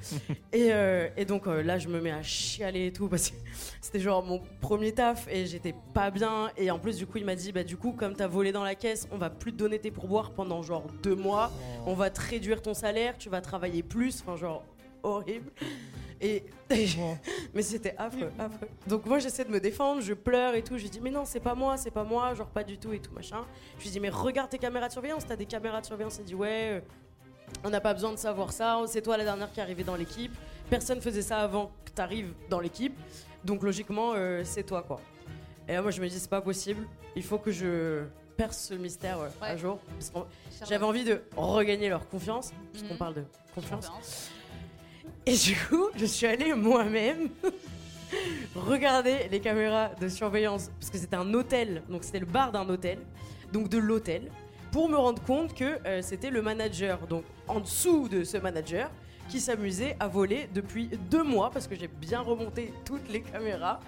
Et, euh, et donc euh, là, je me mets à chialer et tout parce que c'était genre mon premier taf et j'étais pas bien. Et en plus, du coup, il m'a dit Bah, du coup, comme t'as volé dans la caisse, on va plus te donner tes pourboires pendant genre deux mois. On va te réduire ton salaire, tu vas travailler plus. Enfin, genre horrible. Et, mais c'était affreux, affreux. Donc moi j'essaie de me défendre, je pleure et tout. Je dis mais non c'est pas moi, c'est pas moi, genre pas du tout et tout machin. Je lui dis mais regarde tes caméras de surveillance, t'as des caméras de surveillance. Il dit ouais, euh, on n'a pas besoin de savoir ça. C'est toi la dernière qui est arrivée dans l'équipe. Personne faisait ça avant que t'arrives dans l'équipe. Donc logiquement euh, c'est toi quoi. Et là moi je me dis c'est pas possible. Il faut que je perce ce mystère euh, un jour. J'avais envie de regagner leur confiance, puisqu'on
Mhm.
parle de confiance. Et du coup, je suis allée moi-même regarder les caméras de surveillance, parce que c'était un hôtel, donc c'était le bar d'un hôtel, donc de l'hôtel, pour me rendre compte que euh, c'était le manager, donc en dessous de ce manager, qui s'amusait à voler depuis deux mois, parce que j'ai bien remonté toutes les caméras,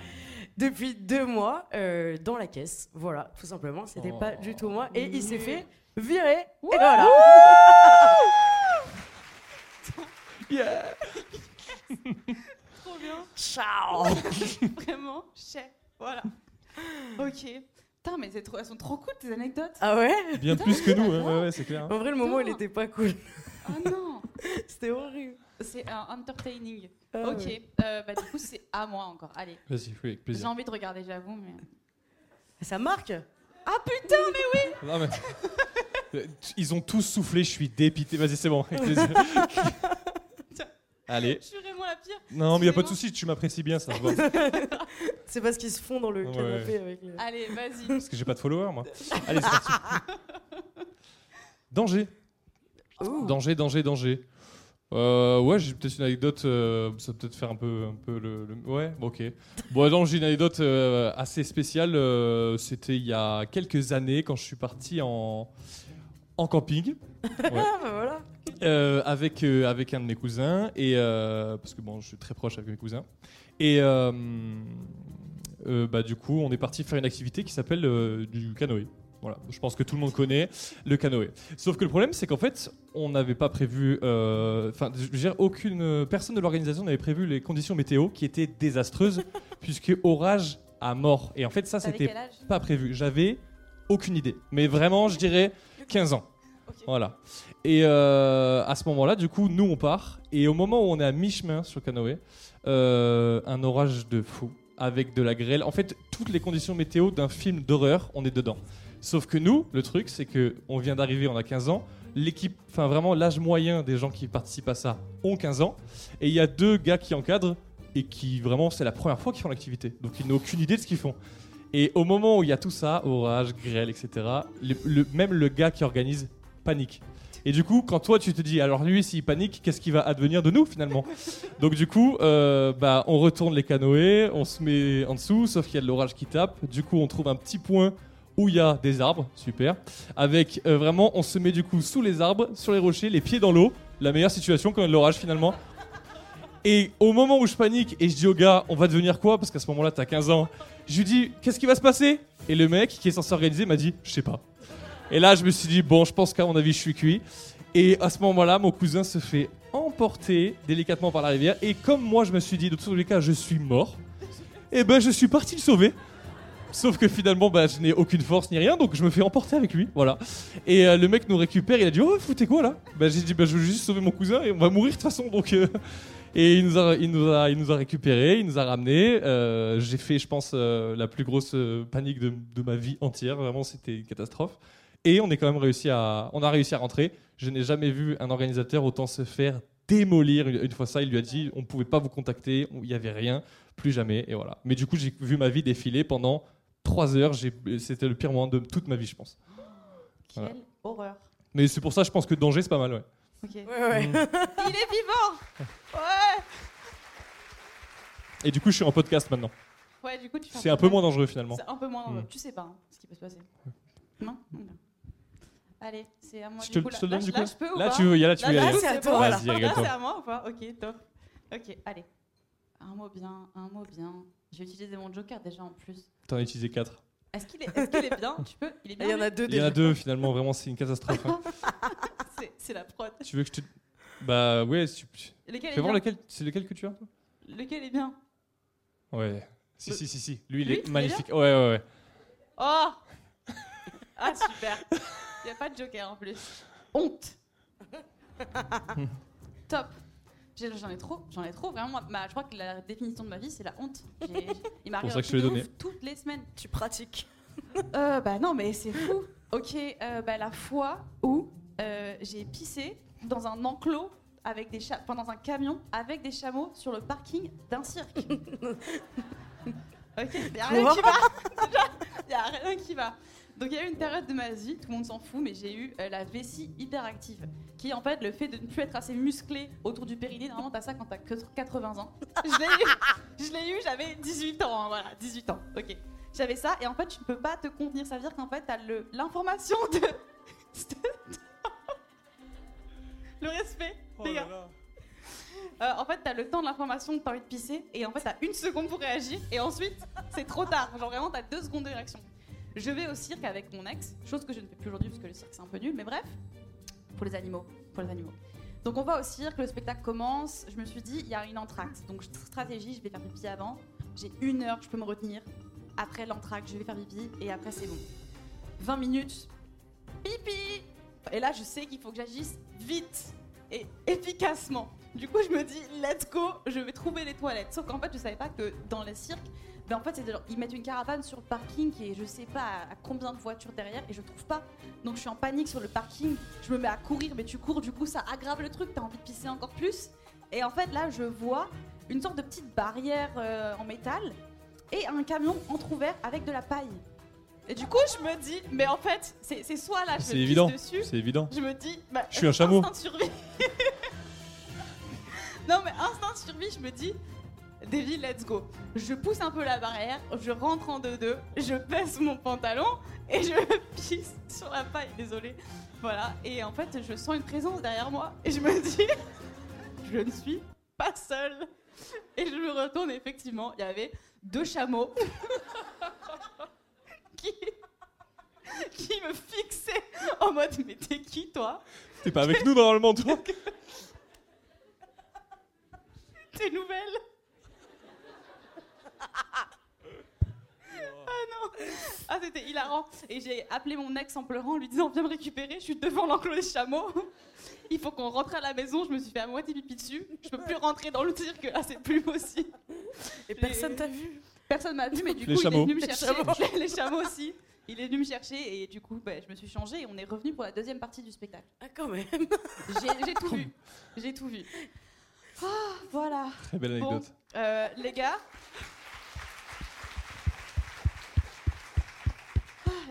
depuis deux mois euh, dans la caisse. Voilà, tout simplement, c'était
Oh.
pas du tout moi. Et il s'est fait virer. Et voilà.
Trop bien.
Ciao.
Vraiment, chef. Voilà. Ok. Putain, mais c'est trop, elles sont trop cool tes anecdotes.
Ah ouais?
Bien plus que nous, hein, ouais, ouais, c'est clair.
En vrai, le moment, il était pas cool.
Ah non.
C'était horrible.
C'est un entertaining.
Ah
ok.
ouais.
euh, bah du coup c'est à moi encore. Allez.
Vas-y, oui, avec
J'ai
plaisir.
envie de regarder, j'avoue, mais.
Ça marque?
Ah putain, mais oui.
Non, mais- Euh, Ils ont tous soufflé, je suis dépité. Vas-y, c'est bon, avec plaisir. Allez.
Je suis vraiment la pire.
Non, mais y a pas de souci, tu m'apprécies bien, ça. se voit.
C'est parce qu'ils se font dans le
Ouais.
canapé avec le...
Allez, vas-y.
Parce que j'ai pas de followers, moi. Allez, c'est parti. Danger.
Ouh.
Danger, danger, danger. Euh, ouais, j'ai peut-être une anecdote. euh, ça va peut-être faire un peu, un peu le, le- Ouais, ok. Bon, non, j'ai une anecdote euh, assez spéciale. euh, C'était il y a quelques années quand je suis parti en, en camping.
Ah bah voilà.
Euh, avec, euh, avec un de mes cousins, et, euh, parce que bon, je suis très proche avec mes cousins. Et bah, du coup, on est parti faire une activité qui s'appelle du canoë. Voilà, je pense que tout le monde connaît le canoë. Sauf que le problème, c'est qu'en fait, on n'avait pas prévu. Enfin, je veux dire, aucune personne de l'organisation n'avait prévu les conditions météo qui étaient désastreuses, puisque orage à mort. Et en fait, ça, c'était pas prévu. J'avais aucune idée. Mais vraiment, je dirais 15 ans. Voilà. Et euh, à ce moment-là, du coup, nous on part. Et au moment où on est à mi-chemin sur canoë, euh, un orage de fou avec de la grêle. En fait, toutes les conditions météo d'un film d'horreur, on est dedans. Sauf que nous, le truc, c'est que on vient d'arriver, on a 15 ans. L'équipe, enfin vraiment l'âge moyen des gens qui participent à ça ont 15 ans. Et il y a deux gars qui encadrent et qui vraiment, c'est la première fois qu'ils font l'activité. Donc ils n'ont aucune idée de ce qu'ils font. Et au moment où il y a tout ça, orage, grêle, etc., le- même le gars qui organise panique. Et du coup, quand toi tu te dis, alors lui s'il panique, qu'est-ce qui va advenir de nous finalement? Donc du coup, euh, bah, on retourne les canoës, on se met en dessous, sauf qu'il y a de l'orage qui tape. Du coup, on trouve un petit point où il y a des arbres, super. Avec euh, vraiment, on se met du coup sous les arbres, sur les rochers, les pieds dans l'eau. La meilleure situation quand il y a de l'orage finalement. Et au moment où je panique et je dis au gars, on va devenir quoi? Parce qu'à ce moment-là, t'as 15 ans. Je lui dis, qu'est-ce qui va se passer? Et le mec qui est censé organiser m'a dit, je sais pas. Et là, je me suis dit, bon, je pense qu'à mon avis, je suis cuit. Et à ce moment-là, mon cousin se fait emporter délicatement par la rivière. Et comme moi, je me suis dit, de tous les cas, je suis mort, et ben, je suis parti le sauver. Sauf que finalement, bah, je n'ai aucune force ni rien, donc je me fais emporter avec lui. Voilà. Et euh, le mec nous récupère, il a dit Oh, foutez quoi là? Bah, J'ai dit bah, Je veux juste sauver mon cousin et on va mourir de toute façon. Donc, euh, Et il nous, a, il, nous a, il nous a récupérés, il nous a ramenés. Euh, J'ai fait, je pense, la plus grosse panique de, de ma vie entière. Vraiment, c'était une catastrophe. Et on, est quand même réussi à, on a réussi à rentrer. Je n'ai jamais vu un organisateur autant se faire démolir. Une, fois ça, il lui a dit on ne pouvait pas vous contacter, il n'y avait rien, plus jamais. Et voilà. Mais du coup, j'ai vu ma vie défiler pendant trois heures. J'ai- C'était le pire moment de toute ma vie, je pense.
Quelle
Voilà.
horreur.
Mais c'est pour ça, je pense que danger, c'est pas mal. Ouais.
Ok.
Ouais, ouais.
Mm.
Il est vivant Ouais
Et du coup, je suis en podcast maintenant.
Ouais, du coup, tu fais
C'est un peu moins dangereux finalement.
C'est un peu moins dangereux.
Mm.
Tu sais pas hein, ce qui peut se passer. Non? Allez, c'est à moi.
Je
du
te,
coup,
je te le
là,
donne du
là,
coup
je peux ou
Là,
pas
tu veux, y a- là, tu
Là,
veux y
là,
aller.
c'est à
bon.
toi, là.
Là, c'est à moi ou pas Ok, top. Ok, allez. Un mot bien, un mot bien. J'ai utilisé mon joker déjà en plus.
T'en as utilisé 4.
Est-ce qu'il est, est, qu'il est bien Tu peux Il est
Il
bien
y en a deux
Il y en a deux finalement, vraiment, c'est une catastrophe. hein.
C'est- la prod.
tu veux que je te. Bah ouais, si tu-
Lequel
fais voir lequel, c'est lequel que tu as toi?
Lequel est bien?
Ouais. Si,
Le-
si, si, si. Lui, il
Lui, il
est magnifique. Ouais, ouais, ouais.
Oh Ah, super Il n'y a pas de joker en plus. Honte Top J'en ai trop, j'en ai trop, vraiment. moi, ma- je crois que la définition de ma vie, c'est la honte. J'ai- Il m'arrive
pour ça
un
que je
truc
te l'ai
de
donné.
ouf toutes les semaines.
Tu pratiques.
Euh, bah non, mais c'est fou. Ok, euh, bah, la fois où euh, j'ai pissé dans un enclos avec des cha- enfin, dans un camion avec des chameaux sur le parking d'un cirque. ok, y a rien qui va. Y a rien qui va. Donc il y a eu une période de ma vie, tout le monde s'en fout, mais j'ai eu euh, la vessie hyperactive, qui est en fait le fait de ne plus être assez musclé autour du périnée. Normalement, t'as ça quand t'as que 80 ans. Je l'ai eu, je l'ai eu, j'avais 18 ans, hein, voilà, 18 ans. Ok. J'avais ça, et en fait, tu ne peux pas te contenir. Ça veut dire qu'en fait, t'as le- l'information de. le respect, les gars. Euh, en fait, t'as le temps de l'information que t'as envie de pisser, et en fait, t'as une seconde pour réagir, et ensuite, c'est trop tard. Genre vraiment, t'as deux secondes de réaction. Je vais au cirque avec mon ex, chose que je ne fais plus aujourd'hui parce que le cirque c'est un peu nul, mais bref, pour les animaux, pour les animaux. Donc on va au cirque, le spectacle commence. Je me suis dit, il y a une entracte, donc stratégie, je vais faire pipi avant. J'ai une heure, je peux me retenir. Après l'entracte, je vais faire pipi, et après c'est bon. 20 minutes, pipi. Et là, je sais qu'il faut que j'agisse vite et efficacement. Du coup, je me dis, let's go, je vais trouver les toilettes. Sauf qu'en fait, je savais pas que dans les cirques, ben en fait, c'est genre, ils mettent une caravane sur le parking qui est, je sais pas à, à combien de voitures derrière, et je trouve pas. Donc, je suis en panique sur le parking. Je me mets à courir, mais tu cours, du coup, ça aggrave le truc. T'as envie de pisser encore plus. Et en fait, là, je vois une sorte de petite barrière euh, en métal et un camion entrouvert avec de la paille. Et du coup, je me dis, mais en fait, c'est c'est soit là, je
C'est
me pisse
évident.
dessus,
C'est évident.
je me dis, bah,
Je suis un chameau.
Instinct de survie. non, mais instinct de survie, je me dis, Davy, let's go. Je pousse un peu la barrière, je rentre en 2-2, je baisse mon pantalon et je pisse sur la paille, désolé. Voilà, et en fait, je sens une présence derrière moi et je me dis, je ne suis pas seule. Et je me retourne, et effectivement, il y avait deux chameaux qui, qui me fixaient en mode, mais t'es qui toi?
T'es pas avec nous normalement, toi?
T'es nouvelle Ah c'était hilarant. Et j'ai appelé mon ex en pleurant, en lui disant Viens me récupérer, je suis devant l'enclos des chameaux. Il faut qu'on rentre à la maison. Je me suis fait à moitié pipi dessus. Je peux plus rentrer dans le cirque, là, c'est plus possible.
Et personne t'a vu?
Personne m'a vu, mais du
Les
coup,
chameaux.
il est venu me
Les
chercher.
chameaux.
Les chameaux aussi. Il est venu me chercher et du coup, bah, je me suis changée et on est revenu pour la deuxième partie du spectacle.
Ah, quand même.
J'ai j'ai tout vu. J'ai tout vu. Ah, voilà.
Très belle
Bon,
anecdote.
euh, les gars.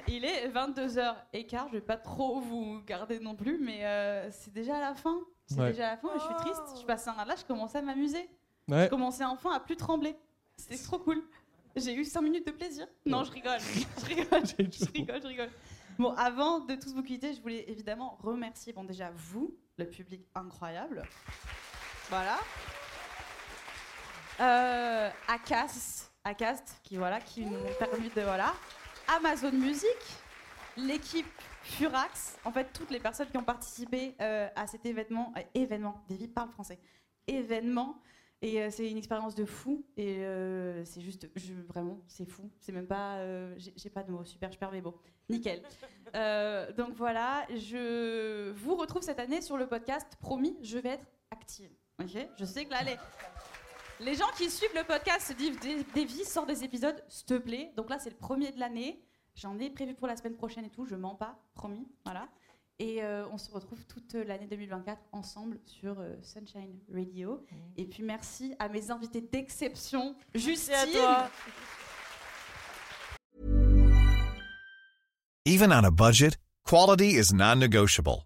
Il est 22h15, je vais pas trop vous garder non plus, mais euh, c'est déjà la fin. C'est
Ouais.
déjà la fin et je suis triste. Je passe un là, je commençais à m'amuser.
Ouais.
Je commençais enfin à plus trembler. C'était trop cool. J'ai eu 5 minutes de plaisir. Non, je rigole. Je rigole. Je rigole, je rigole. Bon, avant de tous vous quitter, je voulais évidemment remercier, bon déjà vous, le public incroyable. Voilà. Euh, Acast, Acast, qui voilà, qui m'ont permis de voilà. Amazon Music, l'équipe Furax, en fait toutes les personnes qui ont participé euh, à cet événement, euh, événement, Davy parle français, événement. Et euh, c'est une expérience de fou. Et c'est juste, je- vraiment, c'est fou. C'est même pas, j'ai pas de mots, super, super, mais bon, nickel. Donc voilà, je vous retrouve cette année sur le podcast. Promis, je vais être active. Ok? Je sais que là, les, les gens qui suivent le podcast se disent Davy, sort des épisodes, s'il te plaît. Donc là, c'est le premier de l'année. J'en ai prévu pour la semaine prochaine et tout. Je mens pas, promis. Voilà. Et euh, on se retrouve toute l'année 2024 ensemble sur euh, Sunshine Radio. Et puis merci à mes invités d'exception, Justine.
à toi.
Even on a budget, quality is non-negotiable.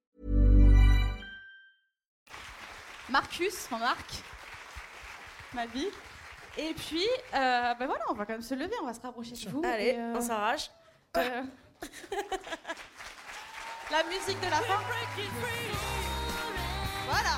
Marcus, mon Marc, ma vie. Et puis, euh, ben voilà, on va quand même se lever, on va se rapprocher de vous.
Allez,
et, euh,
on s'arrache.
euh, la musique de la fin. Voilà.